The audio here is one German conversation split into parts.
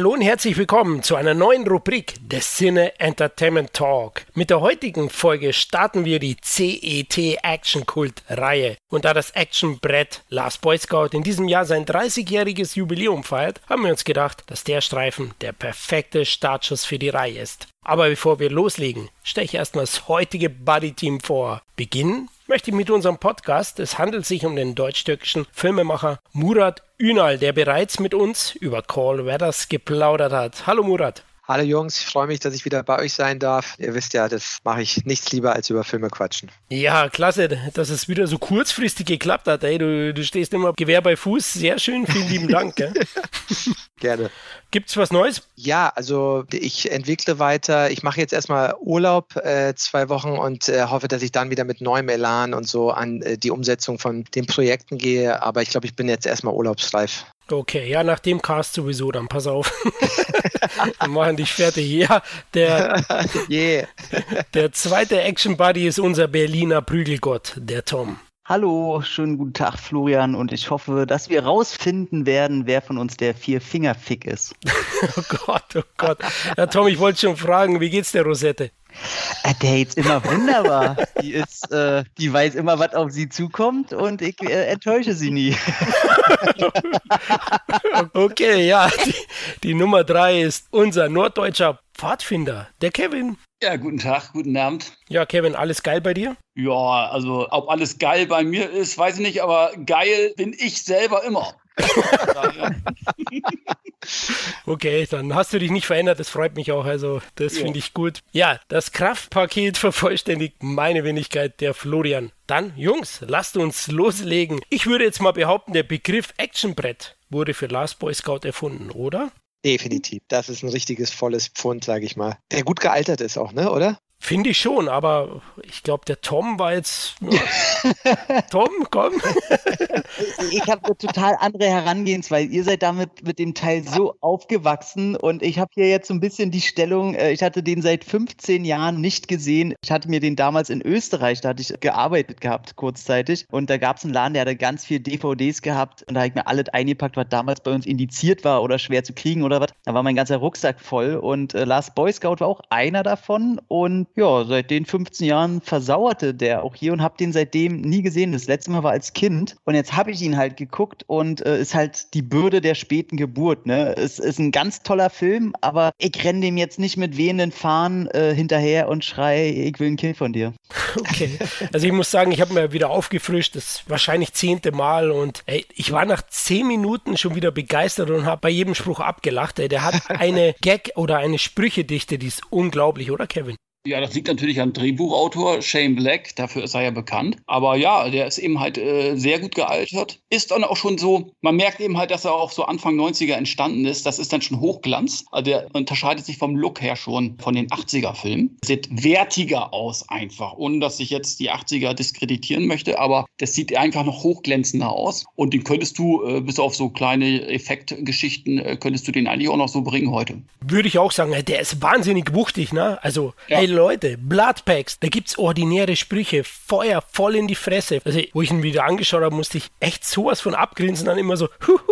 Hallo und herzlich willkommen zu einer neuen Rubrik des Cine Entertainment Talk. Mit der heutigen Folge starten wir die CET Action Kult Reihe. Und da das Actionbrett Last Boy Scout in diesem Jahr sein 30-jähriges Jubiläum feiert, haben wir uns gedacht, dass der Streifen der perfekte Startschuss für die Reihe ist. Aber bevor wir loslegen, stelle ich erstmal das heutige Buddy Team vor. Beginnen möchte ich mit unserem Podcast. Es handelt sich um den deutsch-türkischen Filmemacher Murat Ünal, der bereits mit uns über Call Weathers geplaudert hat. Hallo Murat. Hallo Jungs, ich freue mich, dass ich wieder bei euch sein darf. Ihr wisst ja, das mache ich nichts lieber als über Filme quatschen. Ja, klasse, dass es wieder so kurzfristig geklappt hat. Ey, du, du stehst immer Gewehr bei Fuß. Sehr schön, vielen lieben Dank. Gerne. Gibt es was Neues? Ja, also ich entwickle weiter. Ich mache jetzt erstmal Urlaub äh, zwei Wochen und äh, hoffe, dass ich dann wieder mit neuem Elan und so an äh, die Umsetzung von den Projekten gehe. Aber ich glaube, ich bin jetzt erstmal urlaubsreif. Okay, ja, nach dem Cast sowieso, dann pass auf. Wir machen dich fertig. Ja, der, yeah. der zweite Action Buddy ist unser Berliner Prügelgott, der Tom. Hallo, schönen guten Tag, Florian, und ich hoffe, dass wir rausfinden werden, wer von uns der Vier-Finger-Fick ist. oh Gott, oh Gott. Ja, Tom, ich wollte schon fragen, wie geht's der Rosette? Äh, der ist immer wunderbar. Die, ist, äh, die weiß immer, was auf sie zukommt und ich äh, enttäusche sie nie. okay, ja, die, die Nummer drei ist unser norddeutscher Pfadfinder, der Kevin. Ja, guten Tag, guten Abend. Ja, Kevin, alles geil bei dir? Ja, also ob alles geil bei mir ist, weiß ich nicht, aber geil bin ich selber immer. okay, dann hast du dich nicht verändert, das freut mich auch, also das ja. finde ich gut. Ja, das Kraftpaket vervollständigt meine Wenigkeit, der Florian. Dann, Jungs, lasst uns loslegen. Ich würde jetzt mal behaupten, der Begriff Actionbrett wurde für Last Boy Scout erfunden, oder? Definitiv. Das ist ein richtiges volles Pfund, sage ich mal. Der gut gealtert ist auch, ne, oder? Finde ich schon, aber ich glaube, der Tom war jetzt. Tom, komm. ich habe eine total andere Herangehensweise. Ihr seid damit mit dem Teil so aufgewachsen und ich habe hier jetzt so ein bisschen die Stellung, äh, ich hatte den seit 15 Jahren nicht gesehen. Ich hatte mir den damals in Österreich, da hatte ich gearbeitet gehabt, kurzzeitig. Und da gab es einen Laden, der hatte ganz viele DVDs gehabt und da habe ich mir alles eingepackt, was damals bei uns indiziert war oder schwer zu kriegen oder was. Da war mein ganzer Rucksack voll und äh, Last Boy Scout war auch einer davon und ja, seit den 15 Jahren versauerte der auch hier und habe den seitdem nie gesehen. Das letzte Mal war als Kind und jetzt habe ich ihn halt geguckt und äh, ist halt die Bürde der späten Geburt. Ne? Es ist ein ganz toller Film, aber ich renne dem jetzt nicht mit wehenden Fahnen äh, hinterher und schrei, ich will ein Kind von dir. Okay, also ich muss sagen, ich habe mir wieder aufgefrischt, das wahrscheinlich zehnte Mal und ey, ich war nach zehn Minuten schon wieder begeistert und habe bei jedem Spruch abgelacht. Ey. Der hat eine Gag oder eine Sprüchedichte, die ist unglaublich, oder Kevin? Ja, das liegt natürlich am Drehbuchautor Shane Black, dafür ist er ja bekannt. Aber ja, der ist eben halt äh, sehr gut gealtert. Ist dann auch schon so, man merkt eben halt, dass er auch so Anfang 90er entstanden ist. Das ist dann schon Hochglanz. Also der unterscheidet sich vom Look her schon von den 80er-Filmen. Sieht wertiger aus einfach, ohne dass ich jetzt die 80er diskreditieren möchte, aber das sieht einfach noch hochglänzender aus. Und den könntest du, äh, bis auf so kleine Effektgeschichten, äh, könntest du den eigentlich auch noch so bringen heute. Würde ich auch sagen, der ist wahnsinnig wuchtig, ne? Also, ja. hey, Leute, Bloodpacks, da gibt's ordinäre Sprüche, Feuer voll in die Fresse. Also, wo ich ihn wieder angeschaut habe, musste ich echt sowas von abgrinsen, dann immer so,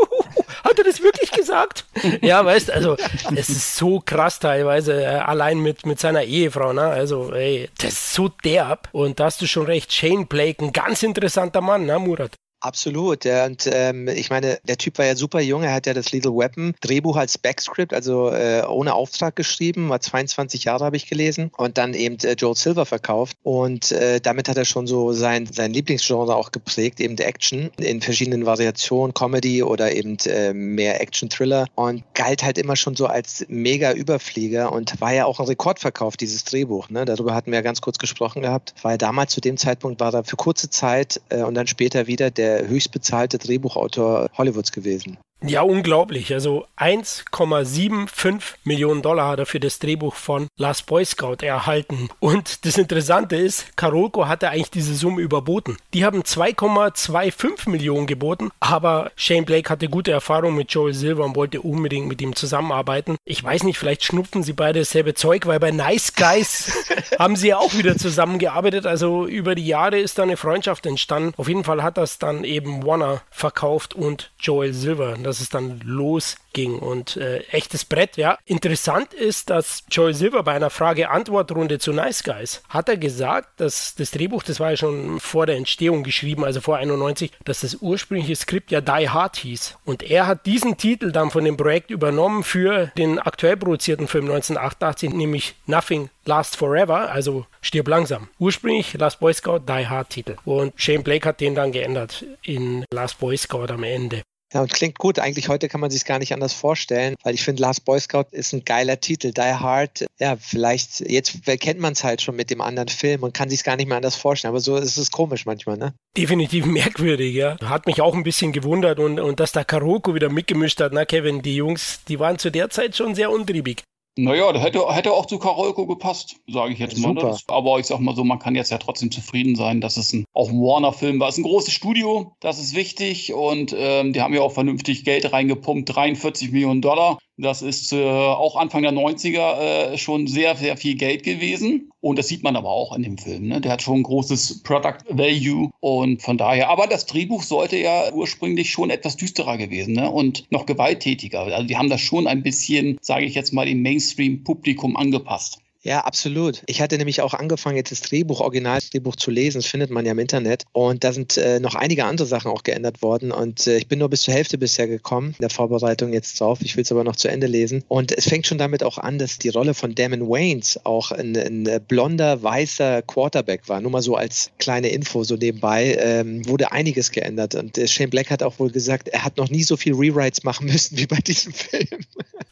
hat er das wirklich gesagt? ja, weißt, also, es ist so krass teilweise, äh, allein mit, mit seiner Ehefrau, ne? Also, ey, das ist so derb. Und da hast du schon recht, Shane Blake, ein ganz interessanter Mann, ne, Murat? Absolut. Ja, und ähm, ich meine, der Typ war ja super jung. Er hat ja das Little Weapon Drehbuch als Backscript, also äh, ohne Auftrag geschrieben. War 22 Jahre, habe ich gelesen. Und dann eben äh, Joel Silver verkauft. Und äh, damit hat er schon so sein, sein Lieblingsgenre auch geprägt, eben Action in verschiedenen Variationen, Comedy oder eben äh, mehr Action-Thriller. Und galt halt immer schon so als mega Überflieger und war ja auch ein Rekordverkauf, dieses Drehbuch. Ne? Darüber hatten wir ja ganz kurz gesprochen gehabt. Weil damals zu dem Zeitpunkt war er für kurze Zeit äh, und dann später wieder der der höchstbezahlte Drehbuchautor Hollywoods gewesen. Ja, unglaublich. Also 1,75 Millionen Dollar hat er für das Drehbuch von Last Boy Scout erhalten. Und das Interessante ist, Karolko hatte eigentlich diese Summe überboten. Die haben 2,25 Millionen geboten, aber Shane Blake hatte gute Erfahrung mit Joel Silver und wollte unbedingt mit ihm zusammenarbeiten. Ich weiß nicht, vielleicht schnupfen sie beide dasselbe Zeug, weil bei Nice Guys haben sie ja auch wieder zusammengearbeitet. Also über die Jahre ist da eine Freundschaft entstanden. Auf jeden Fall hat das dann eben Warner verkauft und Joel Silver dass es dann losging und äh, echtes Brett, ja. Interessant ist, dass Joey Silver bei einer Frage-Antwort-Runde zu Nice Guys hat er gesagt, dass das Drehbuch, das war ja schon vor der Entstehung geschrieben, also vor 91, dass das ursprüngliche Skript ja Die Hard hieß. Und er hat diesen Titel dann von dem Projekt übernommen für den aktuell produzierten Film 1988, nämlich Nothing Last Forever, also Stirb langsam. Ursprünglich Last Boy Scout Die Hard Titel. Und Shane Blake hat den dann geändert in Last Boy Scout am Ende. Ja, und klingt gut. Eigentlich heute kann man sich gar nicht anders vorstellen, weil ich finde, Last Boy Scout ist ein geiler Titel. Die Hard, ja, vielleicht, jetzt kennt man es halt schon mit dem anderen Film und kann sich gar nicht mehr anders vorstellen. Aber so ist es komisch manchmal, ne? Definitiv merkwürdig, ja. Hat mich auch ein bisschen gewundert und, und dass da Karoko wieder mitgemischt hat, na Kevin, die Jungs, die waren zu der Zeit schon sehr untriebig. Naja, der hätte, hätte auch zu Karolko gepasst, sage ich jetzt mal. Ne? Das, aber ich sag mal so, man kann jetzt ja trotzdem zufrieden sein, dass es ein, auch ein Warner-Film war. Es ist ein großes Studio, das ist wichtig und ähm, die haben ja auch vernünftig Geld reingepumpt, 43 Millionen Dollar. Das ist äh, auch Anfang der 90er äh, schon sehr, sehr viel Geld gewesen. Und das sieht man aber auch in dem Film. Ne? Der hat schon ein großes Product Value und von daher. Aber das Drehbuch sollte ja ursprünglich schon etwas düsterer gewesen ne? und noch gewalttätiger. Also die haben das schon ein bisschen, sage ich jetzt mal, dem Mainstream-Publikum angepasst. Ja, absolut. Ich hatte nämlich auch angefangen, jetzt das Drehbuch, Originaldrehbuch zu lesen. Das findet man ja im Internet. Und da sind äh, noch einige andere Sachen auch geändert worden. Und äh, ich bin nur bis zur Hälfte bisher gekommen, in der Vorbereitung jetzt drauf. Ich will es aber noch zu Ende lesen. Und es fängt schon damit auch an, dass die Rolle von Damon Waynes auch ein, ein äh, blonder, weißer Quarterback war. Nur mal so als kleine Info so nebenbei. Ähm, wurde einiges geändert. Und äh, Shane Black hat auch wohl gesagt, er hat noch nie so viel Rewrites machen müssen wie bei diesem Film.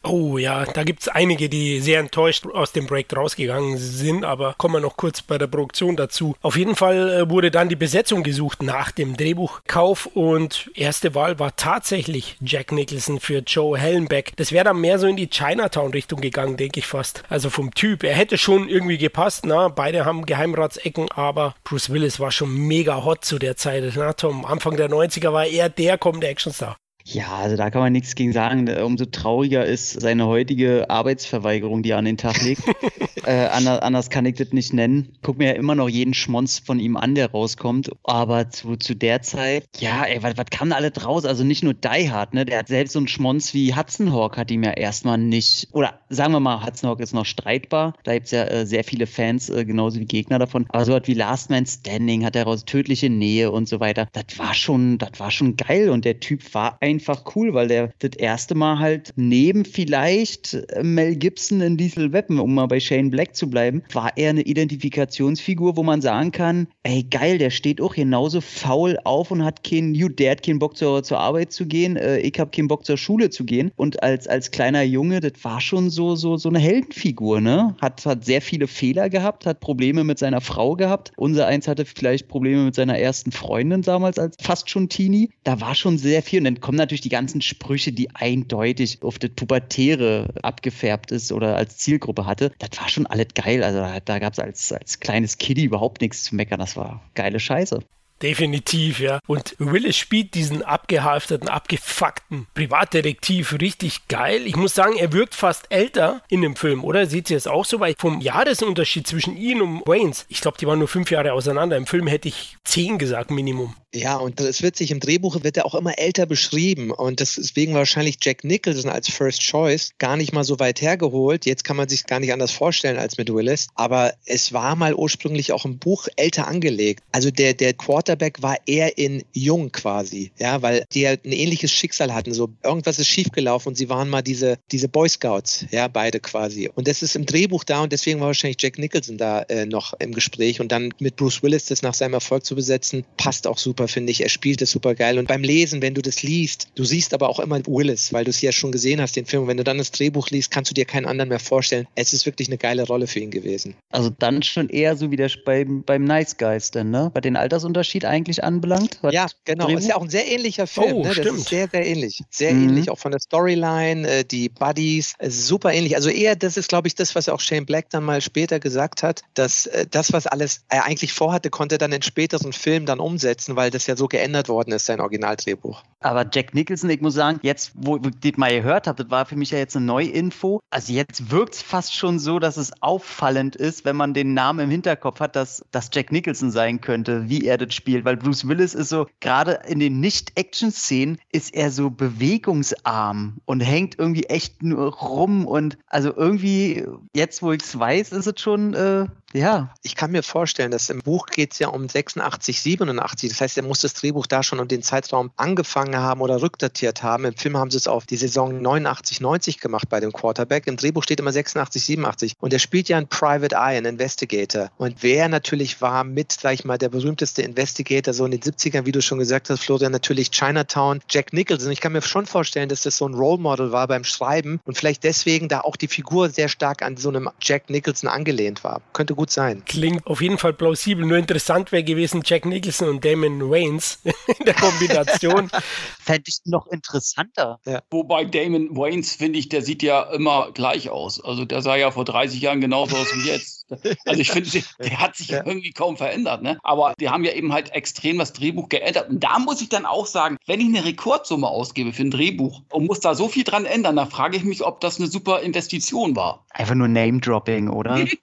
Oh ja, da gibt es einige, die sehr enttäuscht aus dem Break rausgegangen sind, aber kommen wir noch kurz bei der Produktion dazu. Auf jeden Fall äh, wurde dann die Besetzung gesucht nach dem Drehbuchkauf und erste Wahl war tatsächlich Jack Nicholson für Joe Hellenbeck. Das wäre dann mehr so in die Chinatown-Richtung gegangen, denke ich fast. Also vom Typ. Er hätte schon irgendwie gepasst, na, beide haben Geheimratsecken, aber Bruce Willis war schon mega hot zu der Zeit. Na, Tom, Anfang der 90er war er der kommende Actionstar. Ja, also da kann man nichts gegen sagen. Umso trauriger ist seine heutige Arbeitsverweigerung, die er an den Tag legt. äh, anders, anders, kann ich das nicht nennen. Guck mir ja immer noch jeden Schmonz von ihm an, der rauskommt. Aber zu, zu der Zeit, ja, ey, was, kam da alles raus? Also nicht nur Die Hard, ne? Der hat selbst so einen Schmonz wie Hudson Hawk hat ihm ja erstmal nicht, oder sagen wir mal, Hudson Hawk ist noch streitbar. Da gibt es ja äh, sehr viele Fans, äh, genauso wie Gegner davon. Aber so was wie Last Man Standing hat er raus, tödliche Nähe und so weiter. Das war schon, das war schon geil. Und der Typ war ein einfach cool, weil der das erste Mal halt neben vielleicht äh, Mel Gibson in Lethal Weapon, um mal bei Shane Black zu bleiben, war er eine Identifikationsfigur, wo man sagen kann, ey geil, der steht auch genauso faul auf und hat keinen, der hat keinen Bock zur, zur Arbeit zu gehen, äh, ich habe keinen Bock zur Schule zu gehen und als, als kleiner Junge, das war schon so, so, so eine Heldenfigur, ne? Hat, hat sehr viele Fehler gehabt, hat Probleme mit seiner Frau gehabt. Unser eins hatte vielleicht Probleme mit seiner ersten Freundin damals als fast schon Teenie. Da war schon sehr viel und dann kommen natürlich die ganzen Sprüche, die eindeutig auf das Pubertäre abgefärbt ist oder als Zielgruppe hatte. Das war schon alles geil. Also da, gab es als, als kleines Kiddie überhaupt nichts zu meckern. Das war geile Scheiße. Definitiv, ja. Und Willis spielt diesen abgehalfterten, abgefuckten Privatdetektiv richtig geil. Ich muss sagen, er wirkt fast älter in dem Film, oder? Sieht ihr es auch so? Weil vom Jahresunterschied zwischen ihm und Waynes, ich glaube, die waren nur fünf Jahre auseinander. Im Film hätte ich zehn gesagt, Minimum. Ja, und es wird sich im Drehbuch wird er auch immer älter beschrieben und deswegen wahrscheinlich Jack Nicholson als First Choice gar nicht mal so weit hergeholt. Jetzt kann man sich gar nicht anders vorstellen als mit Willis, aber es war mal ursprünglich auch im Buch älter angelegt. Also der der Quarterback war eher in jung quasi, ja, weil die halt ein ähnliches Schicksal hatten. So irgendwas ist schiefgelaufen und sie waren mal diese diese Boy Scouts, ja, beide quasi. Und das ist im Drehbuch da und deswegen war wahrscheinlich Jack Nicholson da äh, noch im Gespräch und dann mit Bruce Willis das nach seinem Erfolg zu besetzen, passt auch super finde ich. Er spielt es super geil. Und beim Lesen, wenn du das liest, du siehst aber auch immer Willis, weil du es ja schon gesehen hast, den Film. Und wenn du dann das Drehbuch liest, kannst du dir keinen anderen mehr vorstellen. Es ist wirklich eine geile Rolle für ihn gewesen. Also dann schon eher so wie der beim, beim Nice Guys denn, ne? Bei den Altersunterschieden Unterschied eigentlich anbelangt? Ja, genau. Drehbuch? Ist ja auch ein sehr ähnlicher Film. Oh, ne? Das ist sehr, sehr ähnlich. Sehr mhm. ähnlich, auch von der Storyline, äh, die Buddies, super ähnlich. Also eher, das ist, glaube ich, das, was auch Shane Black dann mal später gesagt hat, dass äh, das, was alles er eigentlich vorhatte, konnte er dann in späteren Filmen dann umsetzen, weil das ja so geändert worden ist, sein Originaldrehbuch. Aber Jack Nicholson, ich muss sagen, jetzt, wo das mal gehört habt, das war für mich ja jetzt eine Neuinfo. Also jetzt wirkt es fast schon so, dass es auffallend ist, wenn man den Namen im Hinterkopf hat, dass das Jack Nicholson sein könnte, wie er das spielt. Weil Bruce Willis ist so, gerade in den Nicht-Action-Szenen ist er so bewegungsarm und hängt irgendwie echt nur rum. Und also irgendwie, jetzt wo ich es weiß, ist es schon äh, ja. Ich kann mir vorstellen, dass im Buch geht es ja um 86, 87. Das heißt, er muss das Drehbuch da schon um den Zeitraum angefangen haben oder rückdatiert haben. Im Film haben sie es auf die Saison 89, 90 gemacht bei dem Quarterback. Im Drehbuch steht immer 86, 87. Und er spielt ja ein Private Eye, ein Investigator. Und wer natürlich war mit, sag ich mal, der berühmteste Investigator so in den 70ern, wie du schon gesagt hast, Florian, natürlich Chinatown, Jack Nicholson. Ich kann mir schon vorstellen, dass das so ein Role Model war beim Schreiben und vielleicht deswegen da auch die Figur sehr stark an so einem Jack Nicholson angelehnt war. Könnte gut sein. Klingt auf jeden Fall plausibel. Nur interessant wäre gewesen, Jack Nicholson und Damon Waynes in der Kombination. Fände ich noch interessanter. Ja. Wobei Damon Waynes, finde ich, der sieht ja immer gleich aus. Also der sah ja vor 30 Jahren genauso aus wie jetzt. Also ich finde, der hat sich ja. irgendwie kaum verändert. Ne? Aber die haben ja eben halt extrem das Drehbuch geändert. Und da muss ich dann auch sagen, wenn ich eine Rekordsumme ausgebe für ein Drehbuch und muss da so viel dran ändern, dann frage ich mich, ob das eine super Investition war. Einfach nur Name-Dropping, oder?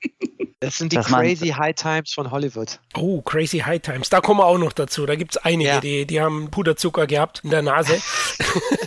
Das sind die das Crazy High Times von Hollywood. Oh, Crazy High Times. Da kommen wir auch noch dazu. Da gibt es einige, ja. die, die haben Puderzucker gehabt in der Nase.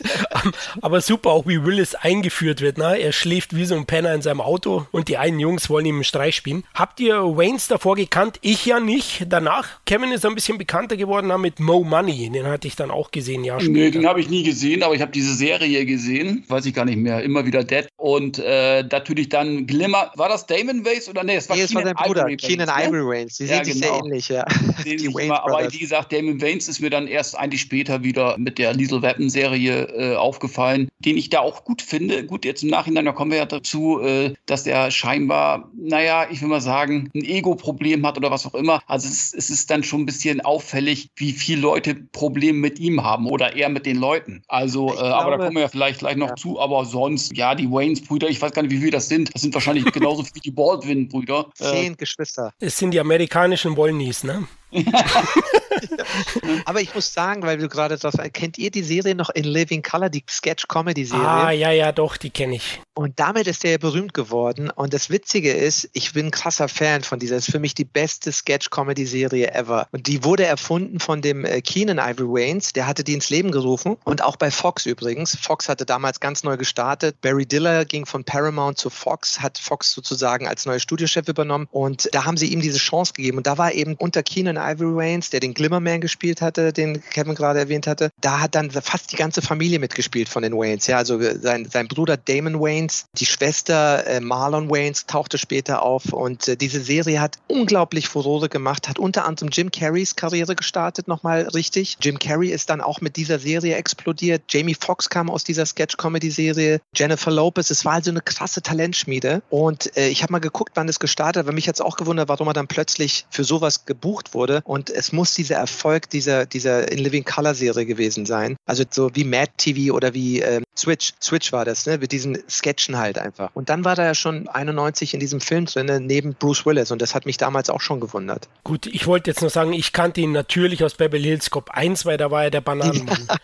Aber super auch, wie Willis eingeführt wird. Ne? Er schläft wie so ein Penner in seinem Auto und die einen Jungs wollen ihm einen Streich spielen. Habt ihr Waynes davor gekannt? Ich ja nicht. Danach, Kevin ist ein bisschen bekannter geworden mit Mo Money. Den hatte ich dann auch gesehen, ja. Nee, den habe ich nie gesehen, aber ich habe diese Serie gesehen. Weiß ich gar nicht mehr. Immer wieder Dead. Und äh, natürlich dann Glimmer. War das Damon Waynes oder nee? Das war, nee, das war sein Bruder, Ivory Keenan ne? Ivory Waynes. Die ja, sehen sich genau. sehr ähnlich, ja. Die Waynes aber wie gesagt, Damon Waynes ist mir dann erst eigentlich später wieder mit der Lethal Weapon Serie äh, aufgefallen, den ich da auch gut finde. Gut, jetzt im Nachhinein, da kommen wir ja dazu, äh, dass er scheinbar, naja, ich will mal sagen, ein Ego-Problem hat oder was auch immer. Also es, es, ist dann schon ein bisschen auffällig, wie viele Leute Probleme mit ihm haben oder er mit den Leuten. Also, äh, aber da kommen wir ja vielleicht gleich noch ja. zu. Aber sonst, ja, die Waynes-Brüder, ich weiß gar nicht, wie viele das sind. Das sind wahrscheinlich genauso wie die Baldwin-Brüder. Zehn äh, Geschwister. Es sind die amerikanischen Wollnies, ne? Aber ich muss sagen, weil du gerade sagst, kennt ihr die Serie noch in Living Color, die Sketch-Comedy-Serie? Ah, ja, ja, doch, die kenne ich. Und damit ist der ja berühmt geworden. Und das Witzige ist, ich bin ein krasser Fan von dieser. Das ist für mich die beste Sketch-Comedy-Serie ever. Und die wurde erfunden von dem äh, Keenan Ivory Waynes. Der hatte die ins Leben gerufen. Und auch bei Fox übrigens. Fox hatte damals ganz neu gestartet. Barry Diller ging von Paramount zu Fox, hat Fox sozusagen als neuer Studiochef übernommen. Und da haben sie ihm diese Chance gegeben. Und da war eben unter Keenan Ivory Waynes, der den Glimmerman gespielt hatte, den Kevin gerade erwähnt hatte, da hat dann fast die ganze Familie mitgespielt von den Waynes. Ja, also sein, sein Bruder Damon Wayne Waynes. Die Schwester äh, Marlon Waynes tauchte später auf und äh, diese Serie hat unglaublich Furore gemacht, hat unter anderem Jim Carreys Karriere gestartet, nochmal richtig. Jim Carrey ist dann auch mit dieser Serie explodiert. Jamie Foxx kam aus dieser Sketch-Comedy-Serie. Jennifer Lopez, es war also eine krasse Talentschmiede. Und äh, ich habe mal geguckt, wann es gestartet hat, weil mich jetzt auch gewundert, warum er dann plötzlich für sowas gebucht wurde. Und es muss dieser Erfolg dieser, dieser In Living Color Serie gewesen sein. Also so wie Mad TV oder wie ähm, Switch. Switch war das, ne? Mit diesen Sketch Action halt einfach. Und dann war er ja schon 91 in diesem Film drin, neben Bruce Willis. Und das hat mich damals auch schon gewundert. Gut, ich wollte jetzt noch sagen, ich kannte ihn natürlich aus Beverly Hills Cop 1, weil da war er der Bananenmann.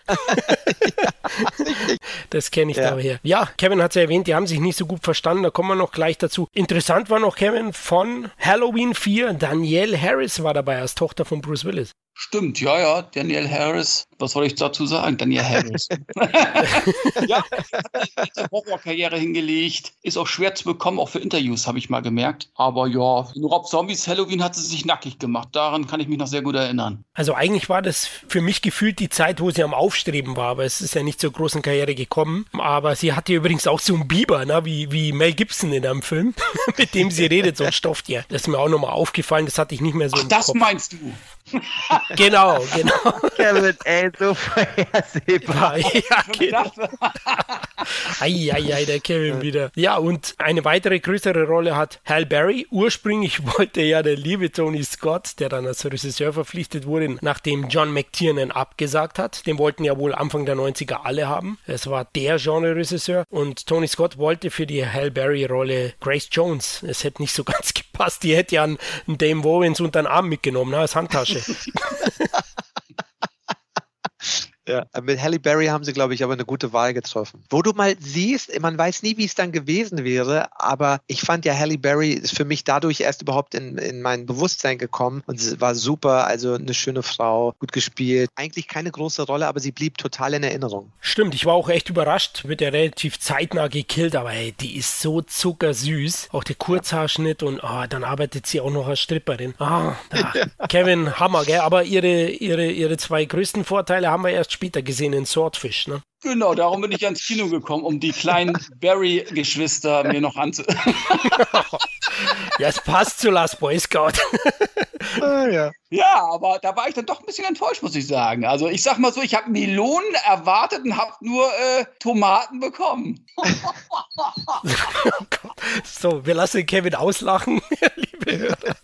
das kenne ich ja. daher. Ja, Kevin hat es ja erwähnt, die haben sich nicht so gut verstanden, da kommen wir noch gleich dazu. Interessant war noch Kevin von Halloween 4, Danielle Harris war dabei als Tochter von Bruce Willis. Stimmt, ja, ja, Daniel Harris. Was soll ich dazu sagen? Daniel Harris. ja, hat eine Horrorkarriere hingelegt. Ist auch schwer zu bekommen, auch für Interviews, habe ich mal gemerkt. Aber ja, in Rob Zombies Halloween hat sie sich nackig gemacht. Daran kann ich mich noch sehr gut erinnern. Also eigentlich war das für mich gefühlt die Zeit, wo sie am Aufstreben war. Aber es ist ja nicht zur großen Karriere gekommen. Aber sie hatte übrigens auch so einen Biber, ne? wie, wie Mel Gibson in einem Film, mit dem sie redet, so ein Stofftier. Das ist mir auch nochmal aufgefallen. Das hatte ich nicht mehr so Ach, das Kopf. meinst du? genau, genau. Kevin, ey, so vorhersehbar. Ja, genau. Eieiei, der Kevin wieder. Ja, und eine weitere größere Rolle hat Hal Berry. Ursprünglich wollte ja der liebe Tony Scott, der dann als Regisseur verpflichtet wurde, nachdem John McTiernan abgesagt hat. Den wollten ja wohl Anfang der 90er alle haben. Es war der Genre-Regisseur und Tony Scott wollte für die Hal Berry-Rolle Grace Jones. Es hätte nicht so ganz gepasst. Die hätte ja einen Dame Owens unter den Arm mitgenommen, ne, als Handtasche. Ja. Mit Halle Berry haben sie, glaube ich, aber eine gute Wahl getroffen. Wo du mal siehst, man weiß nie, wie es dann gewesen wäre, aber ich fand ja Halle Berry ist für mich dadurch erst überhaupt in, in mein Bewusstsein gekommen und sie war super, also eine schöne Frau, gut gespielt. Eigentlich keine große Rolle, aber sie blieb total in Erinnerung. Stimmt, ich war auch echt überrascht, wird ja relativ zeitnah gekillt, aber ey, die ist so zuckersüß. Auch der Kurzhaarschnitt und oh, dann arbeitet sie auch noch als Stripperin. Ah, da. Kevin, Hammer, gell? Aber ihre, ihre, ihre zwei größten Vorteile haben wir erst später gesehen in Swordfish, ne? Genau, darum bin ich ans Kino gekommen, um die kleinen Barry-Geschwister mir noch anzu. ja, es passt zu Last Boy Scout. ah, ja. ja, aber da war ich dann doch ein bisschen enttäuscht, muss ich sagen. Also ich sag mal so, ich habe Melonen erwartet und habe nur äh, Tomaten bekommen. oh so, wir lassen Kevin auslachen, liebe Hörer.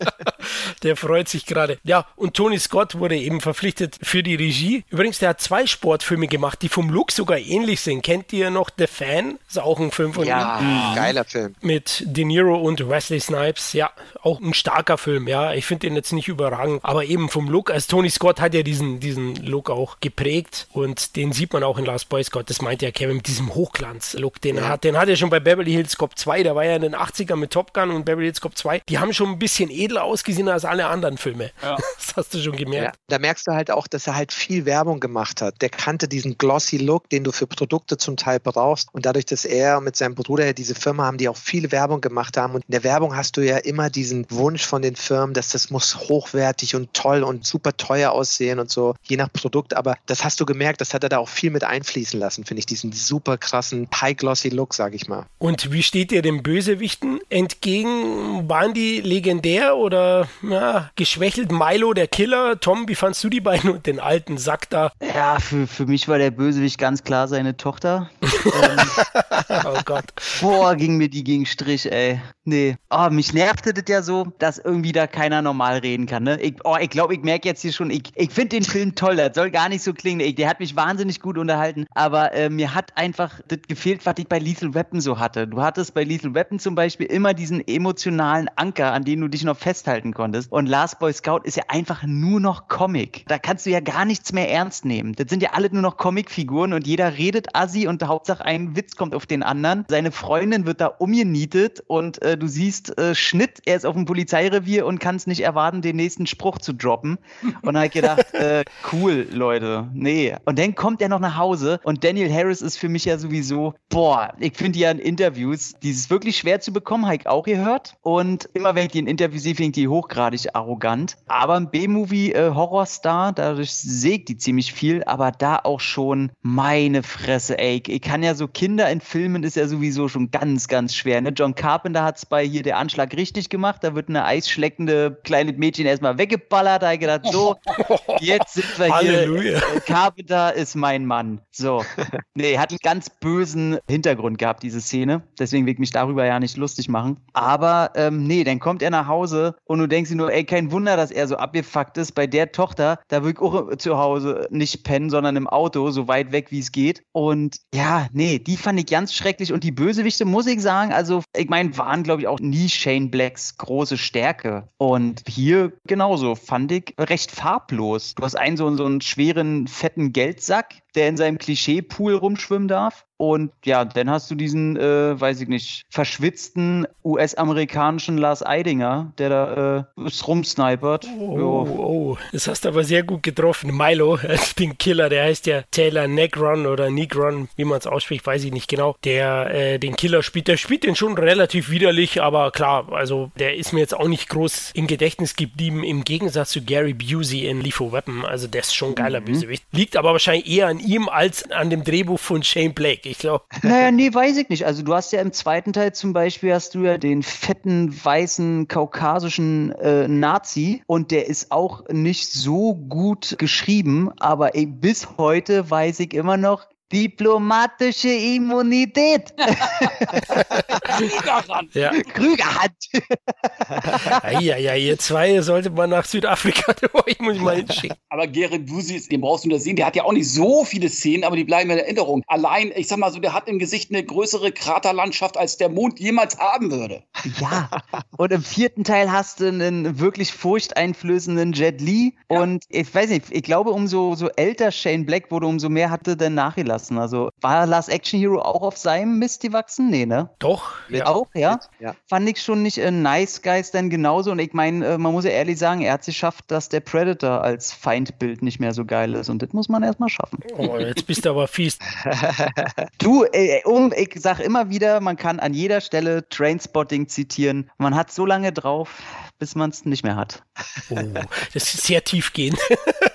Der freut sich gerade. Ja, und Tony Scott wurde eben verpflichtet für die Regie. Übrigens, der hat zwei Sportfilme gemacht, die vom Look sogar ähnlich sind. Kennt ihr noch The Fan? Ist auch ein Film von ja, ihm. geiler Film. Mit De Niro und Wesley Snipes. Ja, auch ein starker Film. Ja, ich finde den jetzt nicht überragend, aber eben vom Look. Also Tony Scott hat ja diesen, diesen Look auch geprägt und den sieht man auch in Last Boy Scott. Das meint ja Kevin mit diesem Hochglanz-Look, den ja. er hat. Den hat er schon bei Beverly Hills Cop 2. Da war ja in den 80ern mit Top Gun und Beverly Hills Cop 2. Die haben schon ein bisschen edler ausgesehen als alle anderen Filme. Ja. Das hast du schon gemerkt. Ja, da merkst du halt auch, dass er halt viel Werbung gemacht hat. Der kannte diesen glossy Look, den du für Produkte zum Teil brauchst. Und dadurch, dass er mit seinem Bruder diese Firma haben, die auch viel Werbung gemacht haben. Und in der Werbung hast du ja immer diesen Wunsch von den Firmen, dass das muss hochwertig und toll und super teuer aussehen und so, je nach Produkt. Aber das hast du gemerkt, das hat er da auch viel mit einfließen lassen, finde ich, diesen super krassen high-glossy Look, sage ich mal. Und wie steht ihr den Bösewichten entgegen? Waren die legendär oder ja, geschwächelt? Milo, der Killer. Tom, wie fandst du die beiden und den alten Sack da? Ja, für, für mich war der Bösewicht ganz klar seine Tochter. ähm, oh Gott. Boah, ging mir die gegen Strich, ey. Nee. Oh, mich nervte das ja so, dass irgendwie da keiner normal reden kann. Ne? Ich, oh, ich glaube, ich merke jetzt hier schon, ich, ich finde den Film toll. Das soll gar nicht so klingen. Ich, der hat mich wahnsinnig gut unterhalten. Aber äh, mir hat einfach das gefehlt, was ich bei Lethal Weapon so hatte. Du hattest bei Lethal Weapon zum Beispiel immer diesen emotionalen Anker, an den du dich noch festhalten konntest. Und Last Boy Scout ist ja einfach nur noch Comic. Da kannst du ja gar nichts mehr ernst nehmen. Das sind ja alle nur noch Comicfiguren und jeder redet assi und Hauptsache ein Witz kommt auf den anderen. Seine Freundin wird da umgenietet und äh, du siehst äh, Schnitt, er ist auf dem Polizeirevier und kann es nicht erwarten, den nächsten Spruch zu droppen. Und dann habe ich gedacht, äh, cool, Leute, nee. Und dann kommt er noch nach Hause und Daniel Harris ist für mich ja sowieso, boah, ich finde ja in Interviews, dieses wirklich schwer zu bekommen, habe ich auch gehört. Und immer wenn ich die in Interviews sehe, finde ich die hochgradig arrogant. Aber ein B-Movie äh, Horrorstar, dadurch sägt die ziemlich viel, aber da auch schon meine Fresse, ey. Ich kann ja so Kinder in Filmen ist ja sowieso schon ganz, ganz schwer. Ne? John Carpenter hat es bei hier der Anschlag richtig gemacht. Da wird eine eisschleckende kleine Mädchen erstmal weggeballert. Da ich gedacht, so, jetzt sind wir hier. Äh, Carpenter ist mein Mann. So. Nee, hat einen ganz bösen Hintergrund gehabt, diese Szene. Deswegen will ich mich darüber ja nicht lustig machen. Aber ähm, nee, dann kommt er nach Hause und du denkst dir nur, ey, kein Wunder, dass er so abgefuckt ist. Bei der Tochter, da will ich auch zu Hause nicht pennen, sondern im Auto, so weit weg wie es geht. Und ja, nee, die fand ich ganz schrecklich. Und die Bösewichte, muss ich sagen, also ich meine, waren, glaube ich, auch nie Shane Blacks große Stärke. Und hier genauso fand ich recht farblos. Du hast einen so, so einen schweren, fetten Geldsack, der in seinem Klischee-Pool rumschwimmen darf. Und ja, dann hast du diesen, äh, weiß ich nicht, verschwitzten US-amerikanischen Lars Eidinger, der da äh, rumsnipert. Oh, oh, oh, das hast du aber sehr gut getroffen. Milo, den Killer, der heißt ja Taylor Negron oder Negron, wie man es ausspricht, weiß ich nicht genau. Der äh, den Killer spielt, der spielt den schon relativ widerlich, aber klar, also der ist mir jetzt auch nicht groß im Gedächtnis geblieben, im Gegensatz zu Gary Busey in Lethal Weapon. Also der ist schon ein geiler mhm. Bösewicht. Liegt aber wahrscheinlich eher an ihm als an dem Drehbuch von Shane Blake, ich glaube. Naja, nee, weiß ich nicht. Also du hast ja im zweiten Teil zum Beispiel hast du ja den fetten, weißen, kaukasischen äh, Nazi und der ist auch nicht so gut geschrieben, aber ey, bis heute weiß ich immer noch, Diplomatische Immunität. Krügerhand. Ja. Krügerhand. ja, ja, ihr zwei sollte man nach Südafrika, ich muss mal hinschicken. Aber Gerrit Busis, den brauchst du nur sehen, der hat ja auch nicht so viele Szenen, aber die bleiben in Erinnerung. Allein, ich sag mal so, der hat im Gesicht eine größere Kraterlandschaft, als der Mond jemals haben würde. Ja, und im vierten Teil hast du einen wirklich furchteinflößenden Jet Li. Ja. Und ich weiß nicht, ich glaube, umso so älter Shane Black wurde, umso mehr hatte der nachgelassen. Also war Last Action Hero auch auf seinem Mist gewachsen? Nee, ne? Doch, ja. Auch, ja? Ja. Fand ich schon nicht äh, Nice Guys denn genauso. Und ich meine, äh, man muss ja ehrlich sagen, er hat es geschafft, dass der Predator als Feindbild nicht mehr so geil ist. Und das muss man erstmal schaffen. Oh, jetzt bist du aber fies. Du, äh, um, ich sag immer wieder, man kann an jeder Stelle Trainspotting zitieren. Man hat so lange drauf, bis man es nicht mehr hat. Oh, das ist sehr tiefgehend.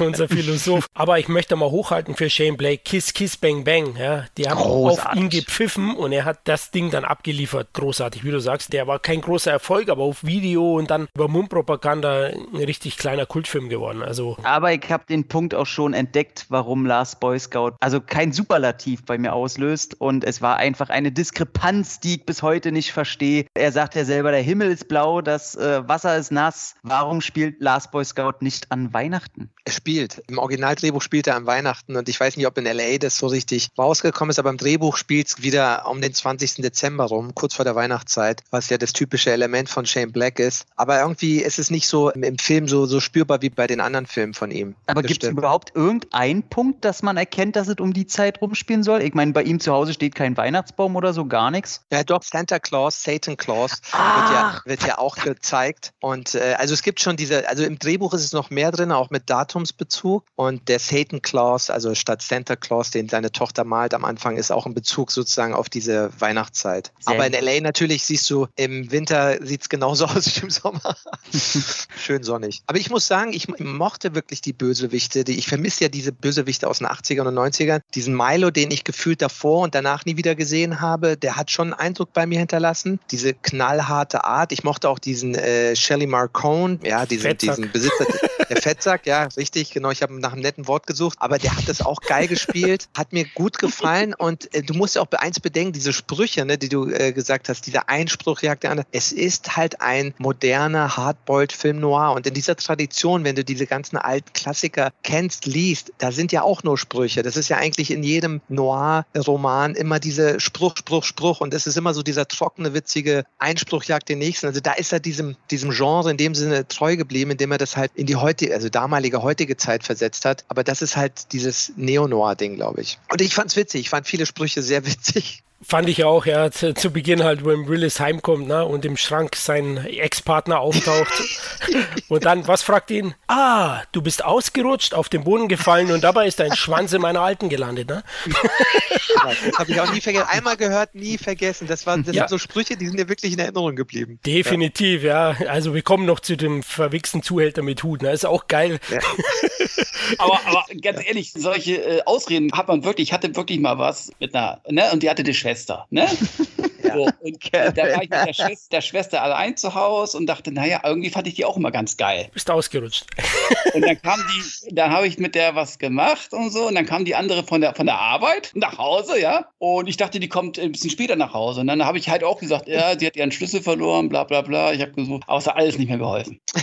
Unser Philosoph. Aber ich möchte mal hochhalten für Shane Blake. Kiss, Kiss, Bang, Bang. Ja, die haben auf Großartig. ihn gepfiffen und er hat das Ding dann abgeliefert. Großartig, wie du sagst. Der war kein großer Erfolg, aber auf Video und dann über Mundpropaganda ein richtig kleiner Kultfilm geworden. Also, Aber ich habe den Punkt auch schon entdeckt, warum Last Boy Scout also kein Superlativ bei mir auslöst. Und es war einfach eine Diskrepanz, die ich bis heute nicht verstehe. Er sagt ja selber, der Himmel ist blau, das äh, Wasser ist nass. Warum spielt Last Boy Scout nicht an Weihnachten? Er spielt. Im Originaldrehbuch spielt er an Weihnachten und ich weiß nicht, ob in LA das so richtig rausgekommen ist, aber im Drehbuch spielt es wieder um den 20. Dezember rum, kurz vor der Weihnachtszeit, was ja das typische Element von Shane Black ist. Aber irgendwie ist es nicht so im, Film so, so spürbar wie bei den anderen Filmen von ihm. Aber gibt es überhaupt irgendeinen Punkt, dass man erkennt, dass es um die Zeit rumspielen soll? Ich meine, bei ihm zu Hause steht kein Weihnachtsbaum oder so, gar nichts. Ja, doch, Santa Claus, Satan Claus wird, ja, wird ja auch gezeigt. Und äh, also es gibt schon diese, also im Drehbuch ist es noch mehr drin, auch mit Datumsbezug. Und der Satan Claus, also statt Santa Claus, den seine Tochter malt am Anfang, ist auch ein Bezug sozusagen auf diese Weihnachtszeit. Sehr Aber in LA natürlich siehst du, im Winter sieht es genauso aus wie im Sommer. Schön sonnig. Aber ich muss sagen, ich mochte wirklich die Bösewichte. Ich vermisse ja diese Bösewichte aus den 80ern und 90ern. Diesen Milo, den ich gefühlt davor und danach nie wieder gesehen habe, der hat schon einen Eindruck bei mir hinterlassen. Diese knallharte Art. Ich mochte auch diesen äh, Shelly Marcone, ja, diesen, Fettsack. diesen Besitzer, der Fettsack, ja, richtig, genau. Ich habe nach einem netten Wort gesucht, aber der hat das auch geil gespielt, hat mir gut gefallen und äh, du musst ja auch eins bedenken, diese Sprüche, ne, die du äh, gesagt hast, dieser Einspruch jagt der andere. Es ist halt ein moderner Hardboiled-Film noir und in dieser Tradition, wenn du diese ganzen alten Klassiker kennst, liest, da sind ja auch nur Sprüche. Das ist ja eigentlich in jedem Noir-Roman immer diese Spruch, Spruch, Spruch und es ist immer so dieser trockene, witzige Einspruch jagt den nächsten. Also da ist er diesem, diesem Genre in dem Sinne treu geblieben, indem er das halt in die heutige, also damalige, heutige Zeit versetzt hat. Aber das ist halt dieses Neo-Noir-Ding, glaube ich. Und ich fand's witzig. Ich fand viele Sprüche sehr witzig. Fand ich auch, ja, zu, zu Beginn halt, wenn Willis heimkommt, ne, und im Schrank sein Ex-Partner auftaucht. und dann, was fragt ihn? Ah, du bist ausgerutscht, auf den Boden gefallen und dabei ist dein Schwanz in meiner Alten gelandet, ne? Das habe ich auch nie vergessen. Einmal gehört, nie vergessen. Das, war, das Ja. sind so Sprüche, die sind mir wirklich in Erinnerung geblieben. Definitiv, ja. Also wir kommen noch zu dem verwichsten Zuhälter mit Hut, ne? Ist auch geil. Ja. Aber, aber ganz ehrlich, solche äh, Ausreden hat man wirklich, ich hatte wirklich mal was mit einer, ne, und die hatte die Schwester, ne? So, und da war ich mit der Schwester, der Schwester allein zu Hause und dachte, naja, irgendwie fand ich die auch immer ganz geil. Bist ausgerutscht. Und dann kam die, dann habe ich mit der was gemacht und so, und dann kam die andere von der, von der Arbeit nach Hause, ja. Und ich dachte, die kommt ein bisschen später nach Hause. Und dann habe ich halt auch gesagt, ja, sie hat ihren Schlüssel verloren, bla bla bla. Ich habe gesucht, aber es hat alles nicht mehr geholfen.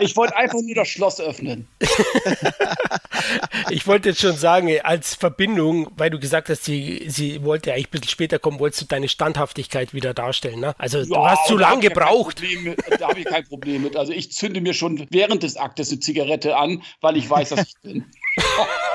Ich wollte einfach nur das Schloss öffnen. Ich wollte jetzt schon sagen, als Verbindung, weil du gesagt hast, sie, sie wollte eigentlich ein bisschen später kommen, wolltest du deine Standhaftigkeit wieder darstellen, ne? Also du Ja, hast zu und da lang hab ich ja kein gebraucht. Problem Da habe ich kein Problem mit. Also ich zünde mir schon während des Aktes eine Zigarette an, weil ich weiß, dass ich bin.